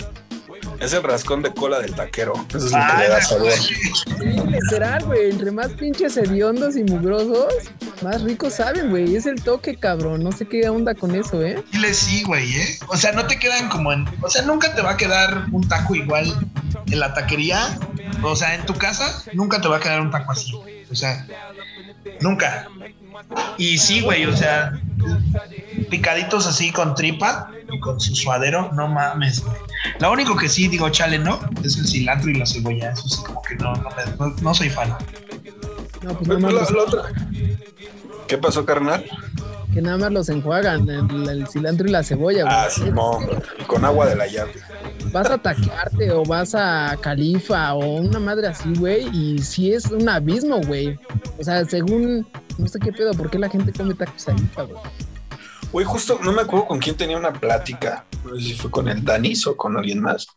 es el rascón de cola del taquero. Eso es lo que le da güey. sabor. Sí, literal, güey. Entre más pinches hediondos y mugrosos, más ricos saben, güey. Es el toque, cabrón. No sé qué onda con eso, ¿eh? Chile sí, güey, ¿eh? O sea, no te quedan como en... O sea, nunca te va a quedar un taco igual en la taquería. O sea, en tu casa, nunca te va a quedar un taco así. O sea, nunca. Y sí, güey, o sea, picaditos así con tripa y con su suadero, no mames, güey. Lo único que sí digo, chale, ¿no? Es el cilantro y la cebolla. Eso sí, como que no, no, me- no- no soy fan. No, pues nada más la- los, la otra- ¿Qué pasó, carnal? que nada más los enjuagan, el, el cilantro y la cebolla, güey. Ah, Simón, con agua de la llave. Vas a taquearte o vas a Califa o una madre así, güey, y sí es un abismo, güey. O sea, según, no sé qué pedo, ¿por qué la gente come tacos ahí, cabrón? Güey, justo no me acuerdo con quién tenía una plática. No sé si fue con el Danis o con alguien más.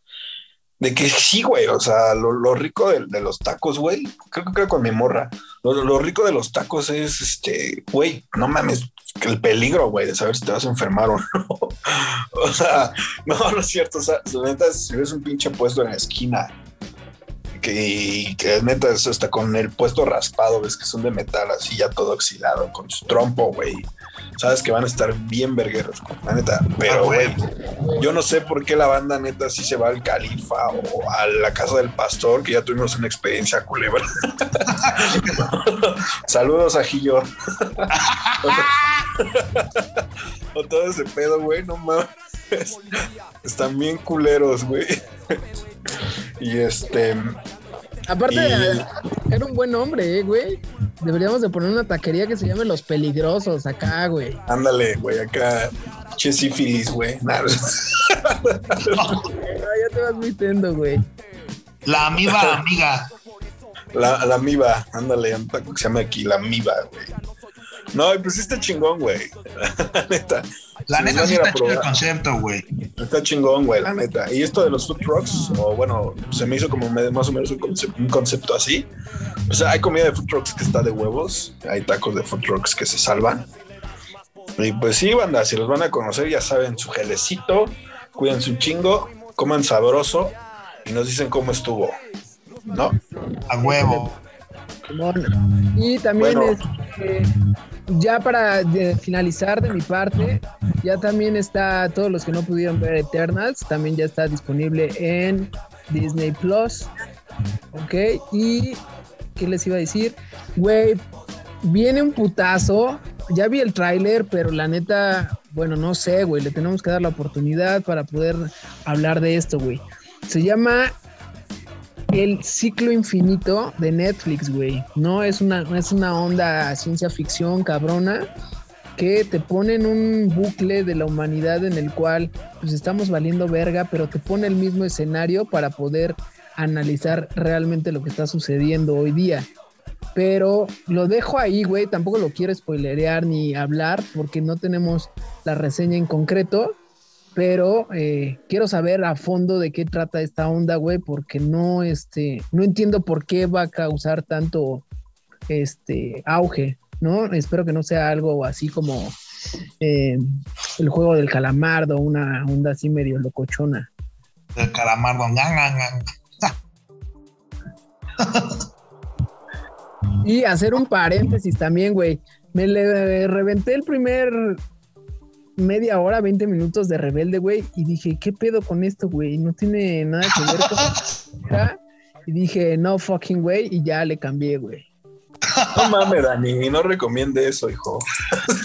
De que sí, güey. O sea, lo, lo rico de, de los tacos, güey. Creo que creo con mi morra. Lo, lo rico de los tacos es este, güey, no mames, el peligro, güey, de saber si te vas a enfermar o no. o sea, no, no es cierto. O sea, si ves un pinche puesto en la esquina que, que neta es hasta con el puesto raspado, ves que son de metal así ya todo oxidado, con su trompo, güey. Sabes que van a estar bien vergueros, la neta. Pero, Ah, güey, güey. yo no sé por qué la banda neta sí se va al Califa o a la casa del pastor, que ya tuvimos una experiencia culebra. Saludos a Gillo. o todo ese pedo, güey, no mames. Están bien culeros, güey. y este. Aparte, Y- era un buen nombre, eh, güey. Deberíamos de poner una taquería que se llame Los Peligrosos acá, güey. Ándale, güey, acá. Che sífilis, güey. Nah, Ah, ya te vas metiendo, güey. La amiga amiga. La, la miba, ándale, que se llama aquí, la miba, güey. No, y pues sí está chingón, güey. La neta. La Si neta sí está chido el concepto, güey. Está chingón, güey, la neta. Y esto de los food trucks, o bueno, se me hizo como más o menos un concepto, un concepto así. O sea, hay comida de food trucks que está de huevos, hay tacos de food trucks que se salvan. Y pues sí, banda, si los van a conocer, ya saben, su gelecito, cuídense un chingo, coman sabroso y nos dicen cómo estuvo. ¿No? A huevo. Y también Bueno. este, ya para de- finalizar de mi parte, ya también está, todos los que no pudieron ver Eternals, también ya está disponible en Disney Plus. Ok, y ¿qué les iba a decir? Güey, viene un putazo. Ya vi el tráiler, pero la neta, bueno, no sé, güey, le tenemos que dar la oportunidad para poder hablar de esto, güey. Se llama el ciclo infinito de Netflix, güey. No es una, es una onda ciencia ficción cabrona que te pone en un bucle de la humanidad en el cual pues estamos valiendo verga, pero te pone el mismo escenario para poder analizar realmente lo que está sucediendo hoy día. Pero lo dejo ahí, güey. Tampoco lo quiero spoilerear ni hablar porque no tenemos la reseña en concreto pero eh, quiero saber a fondo de qué trata esta onda, güey, porque no, este, no entiendo por qué va a causar tanto, este, auge, ¿no? Espero que no sea algo así como eh, el juego del calamardo, una onda así medio locochona. El calamardo. Y hacer un paréntesis también, güey. Me le reventé el primer media hora, 20 minutos de rebelde, güey, y dije, ¿qué pedo con esto, güey? No tiene nada que ver con... y dije, no fucking güey, y ya le cambié, güey. No mames, Dani, no recomiende eso, hijo.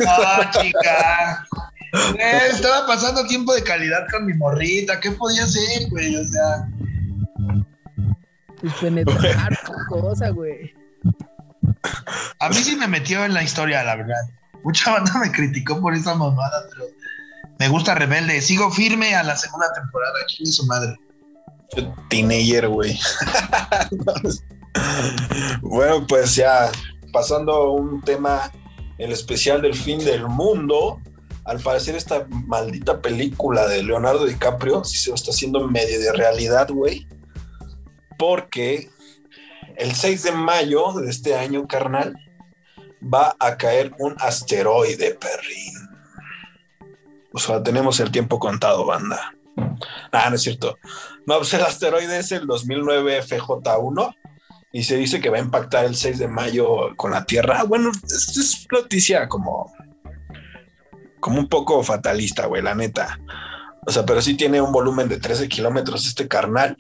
No, chica. Eh, estaba pasando tiempo de calidad con mi morrita. ¿Qué podía hacer, güey? O sea, Pues penetrar cosa, güey. a mí sí me metió en la historia, la verdad. Mucha banda me criticó por esa mamada, pero me gusta Rebelde. Sigo firme a la segunda temporada. Chingue su madre. Teenager, güey. bueno, pues ya pasando a un tema, el especial del fin del mundo. Al parecer esta maldita película de Leonardo DiCaprio sí se está haciendo medio de realidad, güey. Porque el 6 de mayo de este año, carnal, va a caer un asteroide, perrín. O sea, tenemos el tiempo contado, banda. Ah, no es cierto. No, pues el asteroide es el 2009 FJ1 y se dice que va a impactar el 6 de mayo con la Tierra. Ah, bueno, es, es noticia como, como un poco fatalista, güey, la neta. O sea, pero sí tiene un volumen de 13 kilómetros este carnal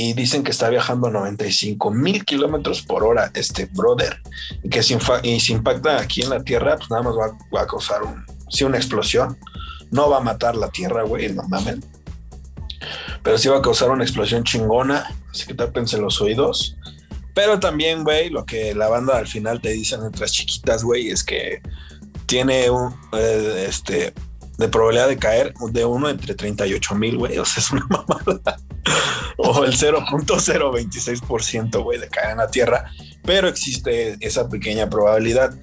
y dicen que está viajando a 95 mil kilómetros por hora este brother y que si, impacta aquí en la Tierra, pues nada más va, a causar sí, una explosión. No va a matar la Tierra, güey, no mamen. Pero sí va a causar una explosión chingona, así que tápense los oídos. Pero también, güey, lo que la banda al final te dicen entre chiquitas, güey, es que tiene un, eh, este, de probabilidad de caer de uno entre 38 mil, güey. O sea, es una mamada. o el 0.026%, güey, de caer en la Tierra. Pero existe esa pequeña probabilidad.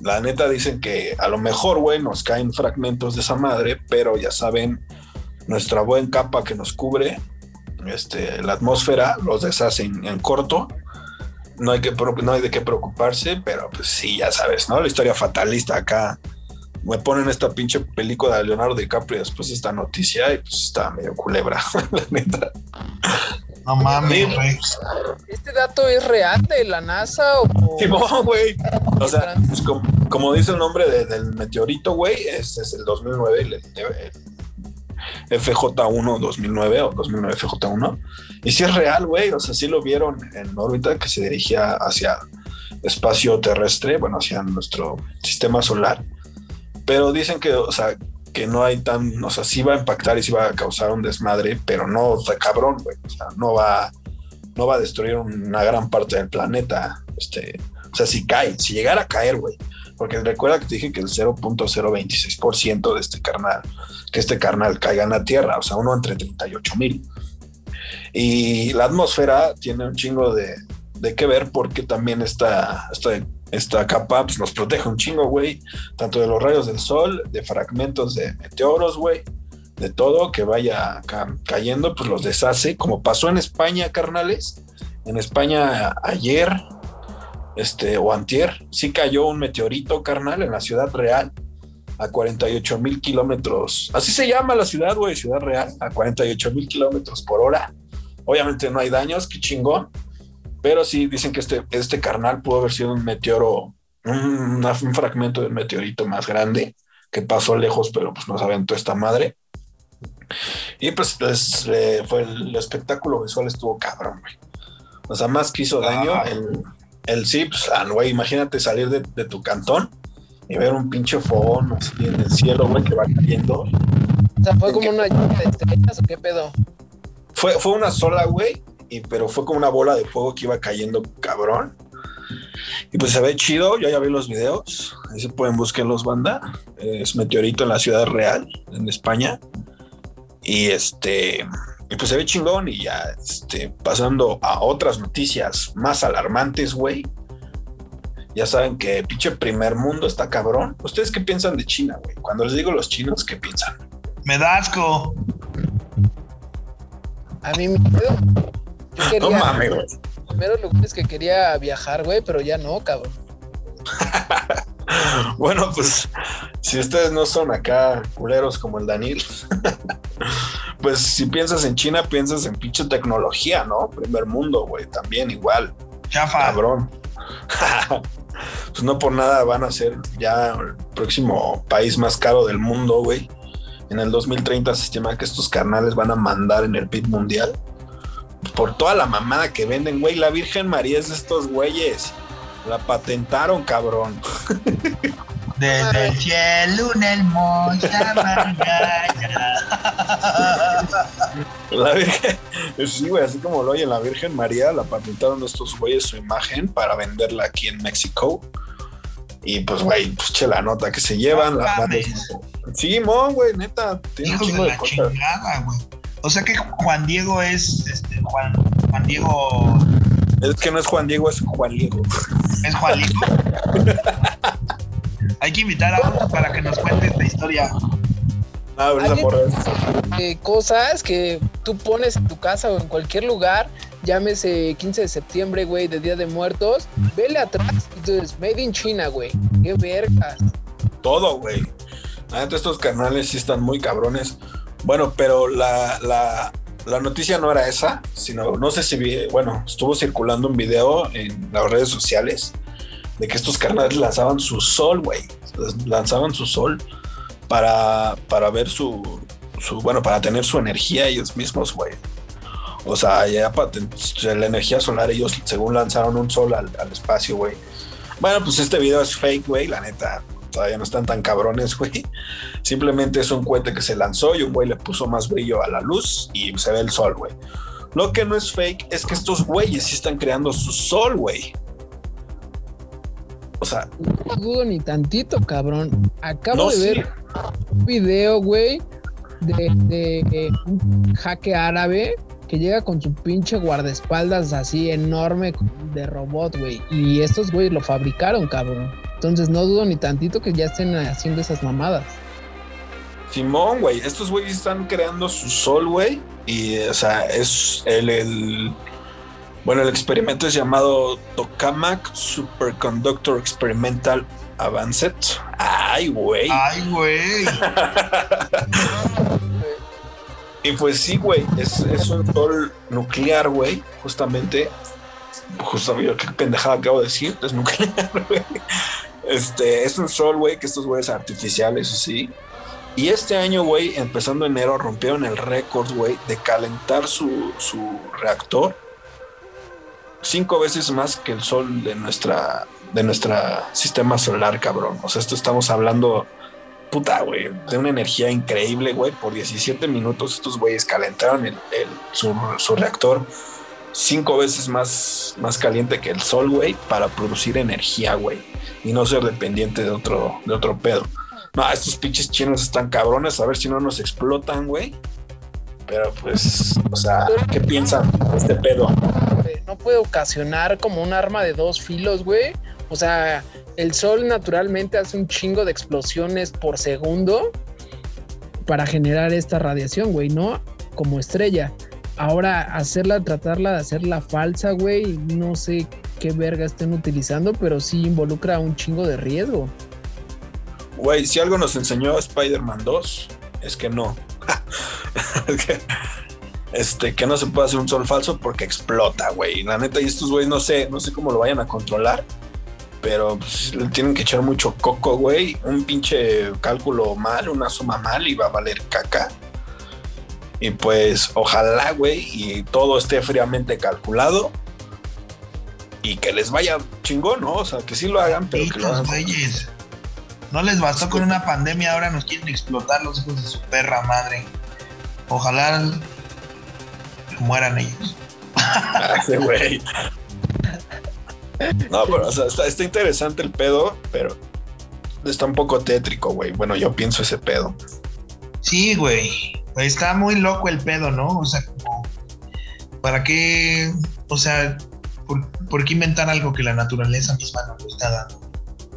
La neta dicen que a lo mejor, güey, nos caen fragmentos de esa madre, pero ya saben, nuestra buena capa que nos cubre, este, la atmósfera, los deshacen en corto. No hay, que, no hay de qué preocuparse, pero pues sí, ya sabes, ¿no? La historia fatalista acá me ponen esta pinche película de Leonardo DiCaprio después de esta noticia y pues está medio culebra, la neta. No mames, güey. ¿Este dato es real de la NASA o...? Sí, no, güey. O sea, pues, como, como, dice el nombre de, del meteorito, güey, es, es, el 2009, el, el FJ1 2009 o 2009 FJ1. Y sí es real, güey. O sea, sí lo vieron en órbita que se dirigía hacia espacio terrestre, bueno, hacia nuestro sistema solar pero dicen que, o sea, que no hay tan, o sea, sí va a impactar y sí va a causar un desmadre, pero no, cabrón, güey, o sea, no va, no va a destruir una gran parte del planeta, este, o sea, si cae, si llegara a caer, güey, porque recuerda que te dije que el 0.026% de este carnal, que este carnal caiga en la Tierra, o sea, uno entre 38 mil. Y la atmósfera tiene un chingo de, de que ver porque también está, está esta capa pues, nos protege un chingo, güey, tanto de los rayos del sol, de fragmentos de meteoros, güey, de todo que vaya cayendo, pues los deshace, como pasó en España, carnales. En España ayer, este, o antier, sí cayó un meteorito, carnal, en la ciudad real, a 48 mil kilómetros. Así se llama la ciudad, güey, ciudad real, a 48 mil kilómetros por hora. Obviamente no hay daños, qué chingón pero sí dicen que este, este carnal pudo haber sido un meteoro, un, un fragmento del meteorito más grande que pasó lejos, pero pues nos aventó esta madre. Y pues, pues eh, fue el, espectáculo visual estuvo cabrón, güey. O sea, más que hizo daño, ah. el, el sí, pues, ah, güey, imagínate salir de, de, tu cantón y ver un pinche fogón así en el cielo, güey, que va cayendo. O sea, fue como una lluvia de estrellas o qué pedo. Fue, fue una sola, güey, pero fue como una bola de fuego que iba cayendo cabrón. Y pues se ve chido, yo ya vi los videos, ahí se pueden buscarlos banda. Es meteorito en la ciudad real, en España. Y este, y pues se ve chingón y ya este, pasando a otras noticias más alarmantes, güey. Ya saben que pinche primer mundo está cabrón. ¿Ustedes qué piensan de China, güey? Cuando les digo los chinos, ¿qué piensan? Me da asco. A mí me yo quería, no mames, güey. Primero lugares que quería viajar, güey, pero ya no, cabrón. bueno, pues si ustedes no son acá culeros como el Daniel, pues si piensas en China, piensas en pinche tecnología, ¿no? Primer mundo, güey, también igual. Chafa. Cabrón. pues no por nada van a ser ya el próximo país más caro del mundo, güey. En el 2030 se estima que estos carnales van a mandar en el PIB mundial por toda la mamada que venden, güey. La Virgen María es de estos güeyes. La patentaron, cabrón. Desde el cielo una hermosa La Virgen, sí, güey, así como lo oyen, la Virgen María la patentaron estos güeyes su imagen para venderla aquí en México. Y pues, güey, pues che la nota que se llevan. la, sí, mon, güey, neta, tiene un chingo de, de chingada, güey. O sea que Juan Diego es este, Juan, Juan Diego Es que no es Juan Diego, es Juan Diego. Es Juanito. Hay que invitar a otros para que nos cuentes la historia. Ah, Eh, cosas que tú pones en tu casa o en cualquier lugar, llámese 15 de septiembre, güey, de Día de Muertos, vele atrás y tú dices, Made in China, güey. Qué vergas. todo, güey. Estos canales sí están muy cabrones. Bueno, pero la, la, noticia no era esa, sino no sé si vi, bueno, estuvo circulando un video en las redes sociales de que estos canales lanzaban su sol, güey. Lanzaban su sol para, para ver su, su, bueno, para tener su energía ellos mismos, güey. O sea, ya para ten- la energía solar, ellos según lanzaron un sol al, al espacio, güey. Bueno, pues este video es fake, güey, la neta. Todavía no están tan cabrones, güey. Simplemente es un cohete que se lanzó y un güey le puso más brillo a la luz y se ve el sol, güey. Lo que no es fake es que estos güeyes sí están creando su sol, güey. O sea, No dudo ni tantito, cabrón. Acabo no de sí. ver un video, güey, de, de un jaque árabe que llega con su pinche guardaespaldas así enorme de robot, güey. Y estos güeyes lo fabricaron, cabrón. Entonces no dudo ni tantito que ya estén haciendo esas mamadas. Simón, güey, estos güeyes están creando su sol, güey. Y, o sea, es el, el- Bueno, el experimento es llamado Tokamak Superconductor Experimental Advanced. Ay, güey. Ay, güey. Y pues sí, güey, es, es un sol nuclear, güey, justamente. Justamente, qué pendejada acabo de decir, es nuclear, güey. Este, es un sol, güey, que estos güeyes artificiales, sí. Y este año, güey, empezando enero, rompieron el récord, güey, de calentar su, su reactor cinco veces más que el sol de nuestra, de nuestra sistema solar, cabrón. O sea, esto estamos hablando puta, güey, de una energía increíble, güey. Por 17 minutos estos güeyes calentaron el, el- su, su reactor cinco veces más, más caliente que el sol, güey, para producir energía, güey. Y no ser dependiente de otro, de otro pedo. No, estos pinches chinos están cabrones, a ver si no nos explotan, güey. Pero pues, o sea, ¿qué piensan de este pedo? No puede ocasionar como un arma de dos filos, güey. O sea, el sol naturalmente hace un chingo de explosiones por segundo para generar esta radiación, güey, ¿no? Como estrella. Ahora, hacerla, tratarla de hacerla falsa, güey, no sé qué verga estén utilizando, pero sí involucra un chingo de riesgo. Güey, si algo nos enseñó Spider-Man 2, es que no. Este, que no se puede hacer un sol falso porque explota, güey. La neta, y estos güeyes no sé, no sé cómo lo vayan a controlar. Pero pues, le tienen que echar mucho coco, güey. Un pinche cálculo mal, una suma mal y va a valer caca. Y pues ojalá, güey, y todo esté fríamente calculado. Y que les vaya chingón, ¿no? O sea, que sí lo hagan, pero que lo hagan. güeyes. No les bastó con una pandemia, ahora nos quieren explotar los hijos de su perra madre. Ojalá mueran ellos. Ese güey. No, pero o sea, está, está interesante el pedo, pero está un poco tétrico, güey. Bueno, yo pienso ese pedo. Sí, güey. Está muy loco el pedo, ¿no? O sea, como. ¿Para qué? O sea, ¿por, por qué inventar algo que la naturaleza misma nos está dando?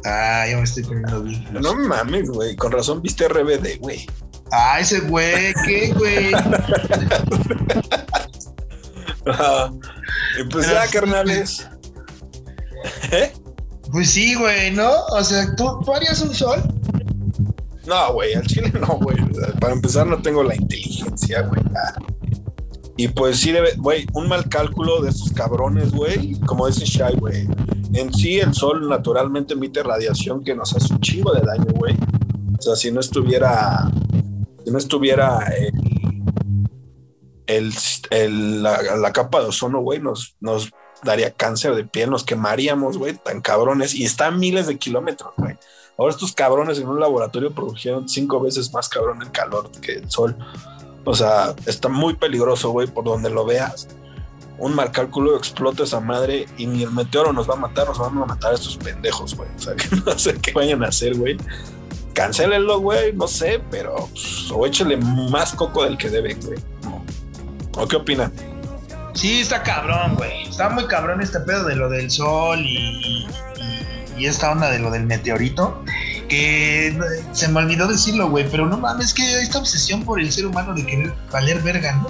Ah, yo me estoy poniendo bien. No mames, güey. Con razón viste RBD, güey. Ah, ese güey, ¿qué, güey? Y pues ya, sí, carnales. ¿Eh? Pues sí, güey, ¿no? O sea, ¿tú, tú harías un sol? No, güey, al chile no, güey. Para empezar, no tengo la inteligencia, güey. Y pues sí, debe, güey, un mal cálculo de estos cabrones, güey. Como dice Shai, güey. En sí, el sol naturalmente emite radiación que nos hace un chingo de daño, güey. O sea, si no estuviera. Si no estuviera el. el- el- la, la capa de ozono, güey, nos, nos daría cáncer de piel, nos quemaríamos, güey, tan cabrones. Y está a miles de kilómetros, güey. Ahora estos cabrones en un laboratorio produjeron cinco veces más cabrón el calor que el sol. O sea, está muy peligroso, güey, por donde lo veas. Un mal cálculo explota esa madre y ni el meteoro nos va a matar, nos van a matar a estos pendejos, güey. O sea, que no sé qué vayan a hacer, güey. Cancélenlo, güey, no sé, pero pues, o échale más coco del que debe, güey. ¿O qué opinan? Sí, está cabrón, güey. está muy cabrón este pedo de lo del sol y, y esta onda de lo del meteorito. Que se me olvidó decirlo, güey, pero no mames, que esta obsesión por el ser humano de querer valer verga, ¿no?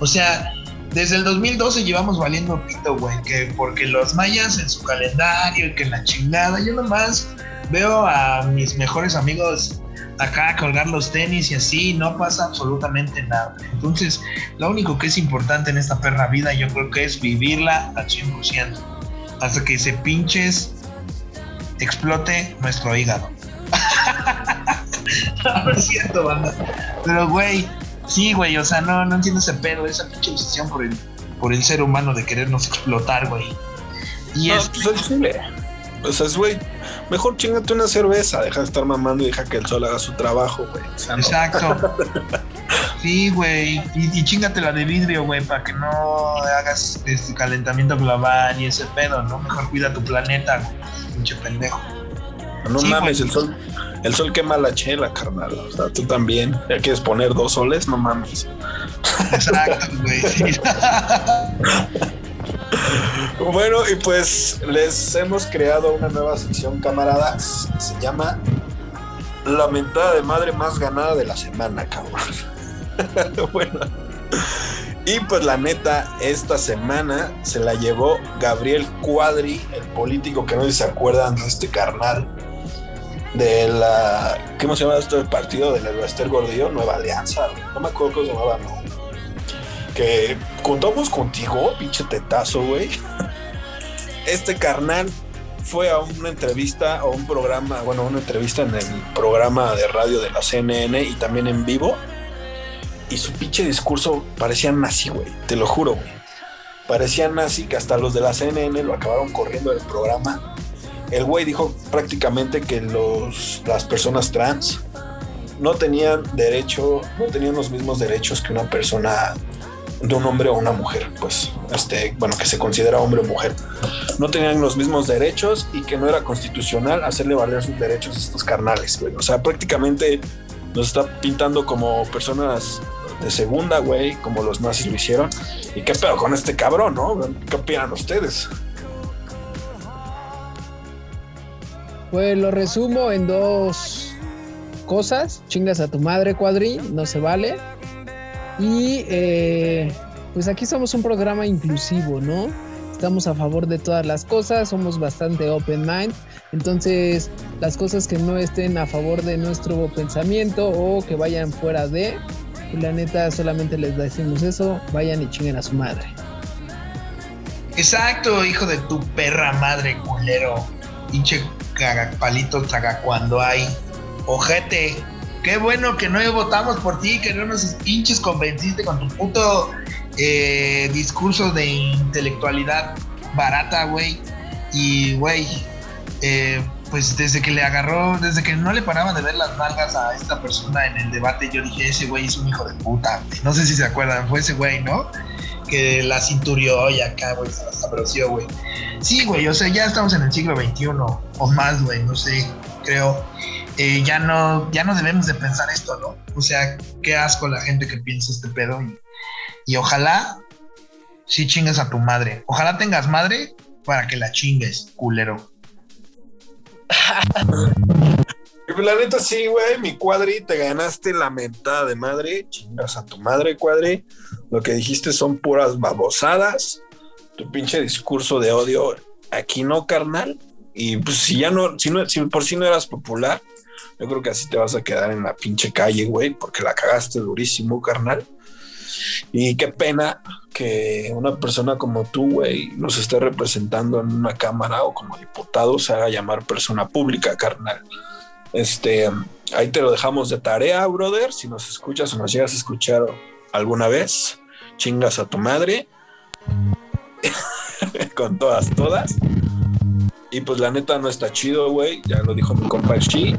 O sea, desde el 2012 llevamos valiendo pito, güey, que porque los mayas en su calendario y que la chingada, yo nomás veo a mis mejores amigos acá colgar los tenis y así, no pasa absolutamente nada. Entonces, lo único que es importante en esta perra vida, yo creo que es vivirla al 100%, hasta que se pinches explote nuestro hígado. no, es cierto, banda. Pero, güey, sí, güey, o sea, no, no entiendo ese pedo, esa pinche obsesión por el, por el ser humano de querernos explotar, güey. Y es. Pues, o sea, es, güey, mejor chingate una cerveza, deja de estar mamando y deja que el sol haga su trabajo, güey. Exacto. sí, güey. Y, y chingate la de vidrio, güey, para que no hagas este calentamiento global y ese pedo, ¿no? Mejor cuida tu planeta, pinche pendejo. No mames, el sol, el sol quema la chela, carnal. O sea, tú también. ¿Ya quieres poner dos soles? No mames. Exacto, güey. bueno, y pues les hemos creado una nueva sección, camaradas. Se llama La mentada de madre más ganada de la semana, cabrón. bueno. Y pues la neta, esta semana se la llevó Gabriel Cuadri, el político que no se acuerdan de este carnal de la. ¿Cómo se llama esto? El partido de Lester Gordillo, Nueva Alianza. No me acuerdo cómo se llamaba, no. Que contamos contigo, pinche tetazo, güey. Este carnal fue a una entrevista o un programa, bueno, una entrevista en el programa de radio de la CNN y también en vivo. Y su pinche discurso parecía nazi, güey. Te lo juro, güey. Parecía nazi que hasta los de la CNN lo acabaron corriendo del programa el güey dijo prácticamente que los, las personas trans no tenían derecho, no tenían los mismos derechos que una persona de un hombre o una mujer, pues, este, bueno, que se considera hombre o mujer. No tenían los mismos derechos y que no era constitucional hacerle valer sus derechos a estos carnales, güey. O sea, prácticamente nos está pintando como personas de segunda, güey, como los nazis lo hicieron. ¿Y qué pedo con este cabrón, no? ¿Qué opinan ustedes? Pues lo resumo en dos cosas. Chingas a tu madre, cuadri, no se vale. Y eh, pues aquí somos un programa inclusivo, ¿no? Estamos a favor de todas las cosas, somos bastante open mind. Entonces, las cosas que no estén a favor de nuestro pensamiento o que vayan fuera de, pues la neta solamente les decimos eso, vayan y chinguen a su madre. Exacto, hijo de tu perra madre, culero. Pinche palito traga cuando hay. Ojete, qué bueno que no votamos por ti, que no nos pinches convenciste con tu puto eh, discurso de intelectualidad barata, güey. Y, güey, eh, pues desde que le agarró, desde que no le paraba de ver las nalgas a esta persona en el debate, yo dije, ese güey es un hijo de puta. No sé si se acuerdan, fue ese güey, ¿no? Que la cinturió y acá, güey, se la sabroció, güey. Sí, güey, o sea, ya estamos en el siglo XXI o más, güey, no sé, creo. Eh, ya no ya no debemos de pensar esto, ¿no? O sea, qué asco la gente que piensa este pedo y, ojalá sí chingues a tu madre. Ojalá tengas madre para que la chingues, culero. La neta sí, güey, mi cuadri, te ganaste la mentada de madre, chingas a tu madre, cuadri. Lo que dijiste son puras babosadas tu pinche discurso de odio, aquí no, carnal. Y pues si ya no, si, no, si por si no eras popular, yo creo que así te vas a quedar en la pinche calle, güey, porque la cagaste durísimo, carnal. Y qué pena que una persona como tú, güey, nos esté representando en una cámara o como diputado se haga llamar persona pública, carnal. Este, ahí te lo dejamos de tarea, brother. Si nos escuchas o nos llegas a escuchar alguna vez, chingas a tu madre. con todas, todas. Y pues la neta no está chido, güey. Ya lo dijo mi compa Chi.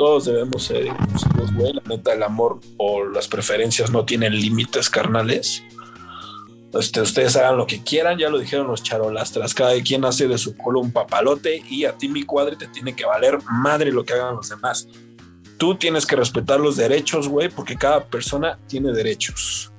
Todos debemos ser inclusivos, güey. La neta, el amor o las preferencias no tienen límites carnales. Este, ustedes hagan lo que quieran, ya lo dijeron los charolastras. Cada quien hace de su culo un papalote y a ti, mi cuadre, te tiene que valer madre lo que hagan los demás. Tú tienes que respetar los derechos, güey, porque cada persona tiene derechos.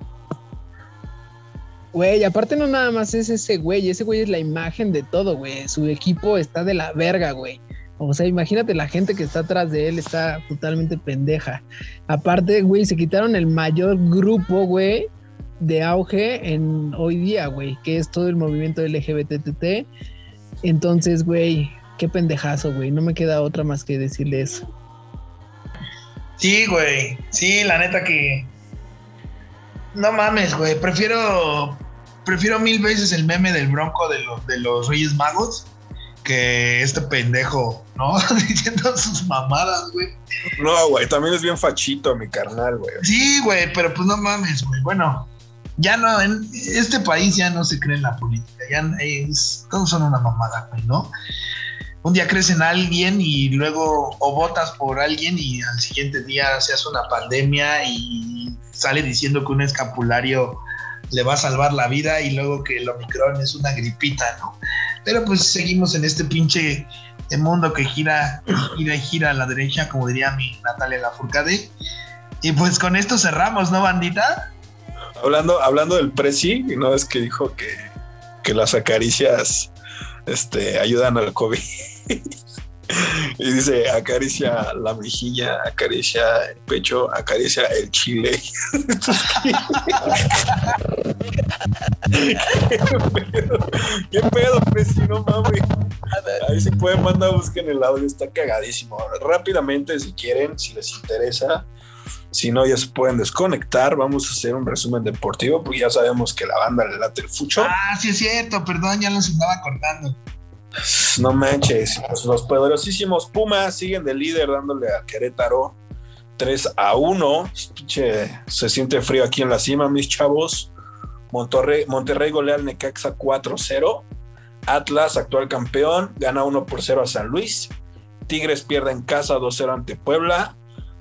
Güey, aparte no nada más es ese güey, ese güey es la imagen de todo, güey. Su equipo está de la verga, güey. O sea, imagínate la gente que está atrás de él, está totalmente pendeja. Aparte, güey, se quitaron el mayor grupo, güey, de auge en hoy día, güey, que es todo el movimiento LGBTT. Entonces, güey, qué pendejazo, güey. No me queda otra más que decirle eso. Sí, güey. Sí, la neta que. No mames, güey. Prefiero. Prefiero mil veces el meme del bronco de los, de los Reyes Magos que este pendejo, ¿no? Diciendo sus mamadas, güey. No, güey, también es bien fachito mi carnal, güey. Sí, güey, pero pues no mames, güey. Bueno, ya no, en este país ya no se cree en la política, ya es, todos son una mamada, güey, ¿no? Un día crees en alguien y luego o votas por alguien y al siguiente día se hace una pandemia y sale diciendo que un escapulario le va a salvar la vida y luego que el Omicron es una gripita, ¿no? Pero pues seguimos en este pinche mundo que gira, gira y gira a la derecha, como diría mi Natalia Lafourcade. Y pues con esto cerramos, ¿no, bandita? Hablando, hablando del Prezi, ¿no es que dijo que, que las acaricias este, ayudan al COVID? Y dice, acaricia la mejilla, acaricia el pecho, acaricia el chile. ¿Qué pedo? ¿Qué pedo, Presi? No mames. Ahí se pueden mandar, busquen el audio, está cagadísimo. Rápidamente, si quieren, si les interesa. Si no, ya se pueden desconectar. Vamos a hacer un resumen deportivo, porque ya sabemos que la banda le late el fucho. Ah, sí es cierto, perdón, ya los andaba cortando. No manches, pues los poderosísimos Pumas siguen de líder dándole a Querétaro 3 a 1. se siente frío aquí en la cima, mis chavos. Monterrey, Monterrey golea al Necaxa 4-0. Atlas, actual campeón, gana 1 por 0 a San Luis. Tigres pierde en casa 2-0 ante Puebla.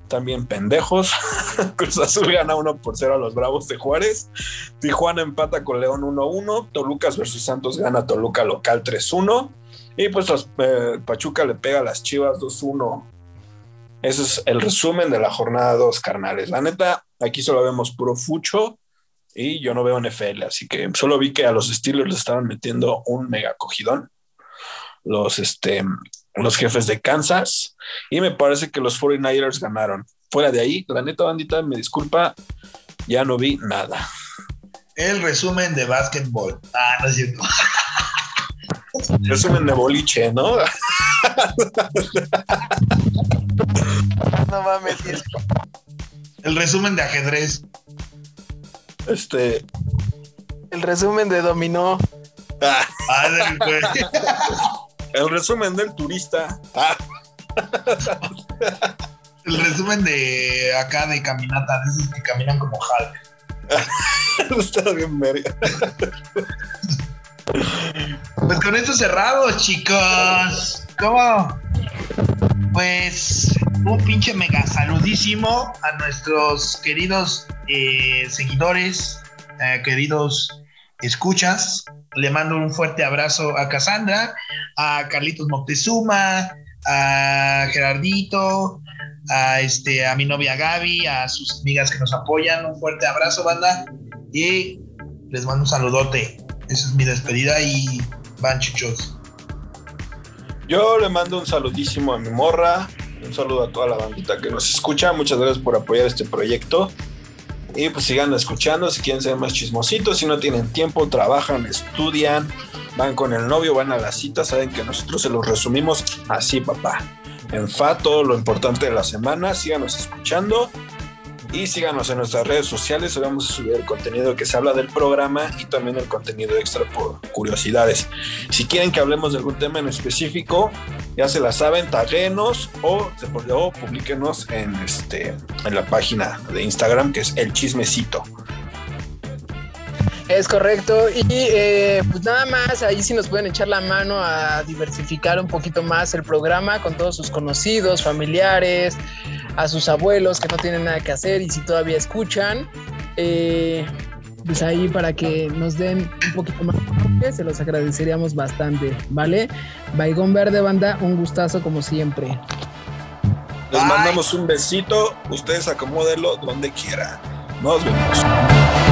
También pendejos. Cruz Azul gana 1 por 0 a los Bravos de Juárez. Tijuana empata con León 1-1. Tolucas versus Santos gana Toluca local 3-1. Y pues eh, Pachuca le pega a las Chivas 2-1. Ese es el resumen de la jornada 2, carnales. La neta, aquí solo vemos puro fucho y yo no veo NFL, así que solo vi que a los Steelers le estaban metiendo un mega cogidón. Los, este, los jefes de Kansas y me parece que los 49ers ganaron. Fuera de ahí, la neta bandita, me disculpa, ya no vi nada. El resumen de básquetbol. Ah, no es cierto. Resumen de boliche, ¿no? no mames. El resumen de ajedrez. Este. El resumen de dominó. Ah, El resumen del turista. El resumen de acá de caminata, de esos que caminan como Hulk. Está bien verga. Pues con esto cerrado, chicos. ¿Cómo? Pues un pinche mega saludísimo a nuestros queridos eh, seguidores, eh, queridos escuchas. Le mando un fuerte abrazo a Cassandra, a Carlitos Moctezuma, a Gerardito, a, este, a mi novia Gaby, a sus amigas que nos apoyan. Un fuerte abrazo, banda. Y les mando un saludote. Esa es mi despedida y van chichos. Yo le mando un saludísimo a mi morra, un saludo a toda la bandita que nos escucha. Muchas gracias por apoyar este proyecto. Y pues sigan escuchando si quieren ser más chismositos, si no tienen tiempo, trabajan, estudian, van con el novio, van a la cita, saben que nosotros se los resumimos así, papá. En fa, todo lo importante de la semana, síganos escuchando y síganos en nuestras redes sociales, vamos a subir el contenido que se habla del programa y también el contenido extra por curiosidades. Si quieren que hablemos de algún tema en específico, ya se la saben, taguenos o, o publiquenos en, este, en la página de Instagram que es el chismecito. Es correcto. Y eh, pues nada más, ahí sí nos pueden echar la mano a diversificar un poquito más el programa con todos sus conocidos, familiares, a sus abuelos que no tienen nada que hacer y si todavía escuchan. Eh, pues ahí para que nos den un poquito más, se los agradeceríamos bastante, ¿vale? Baigón Verde Banda, un gustazo como siempre. Les mandamos un besito, ustedes acomódenlo donde quieran. Nos vemos.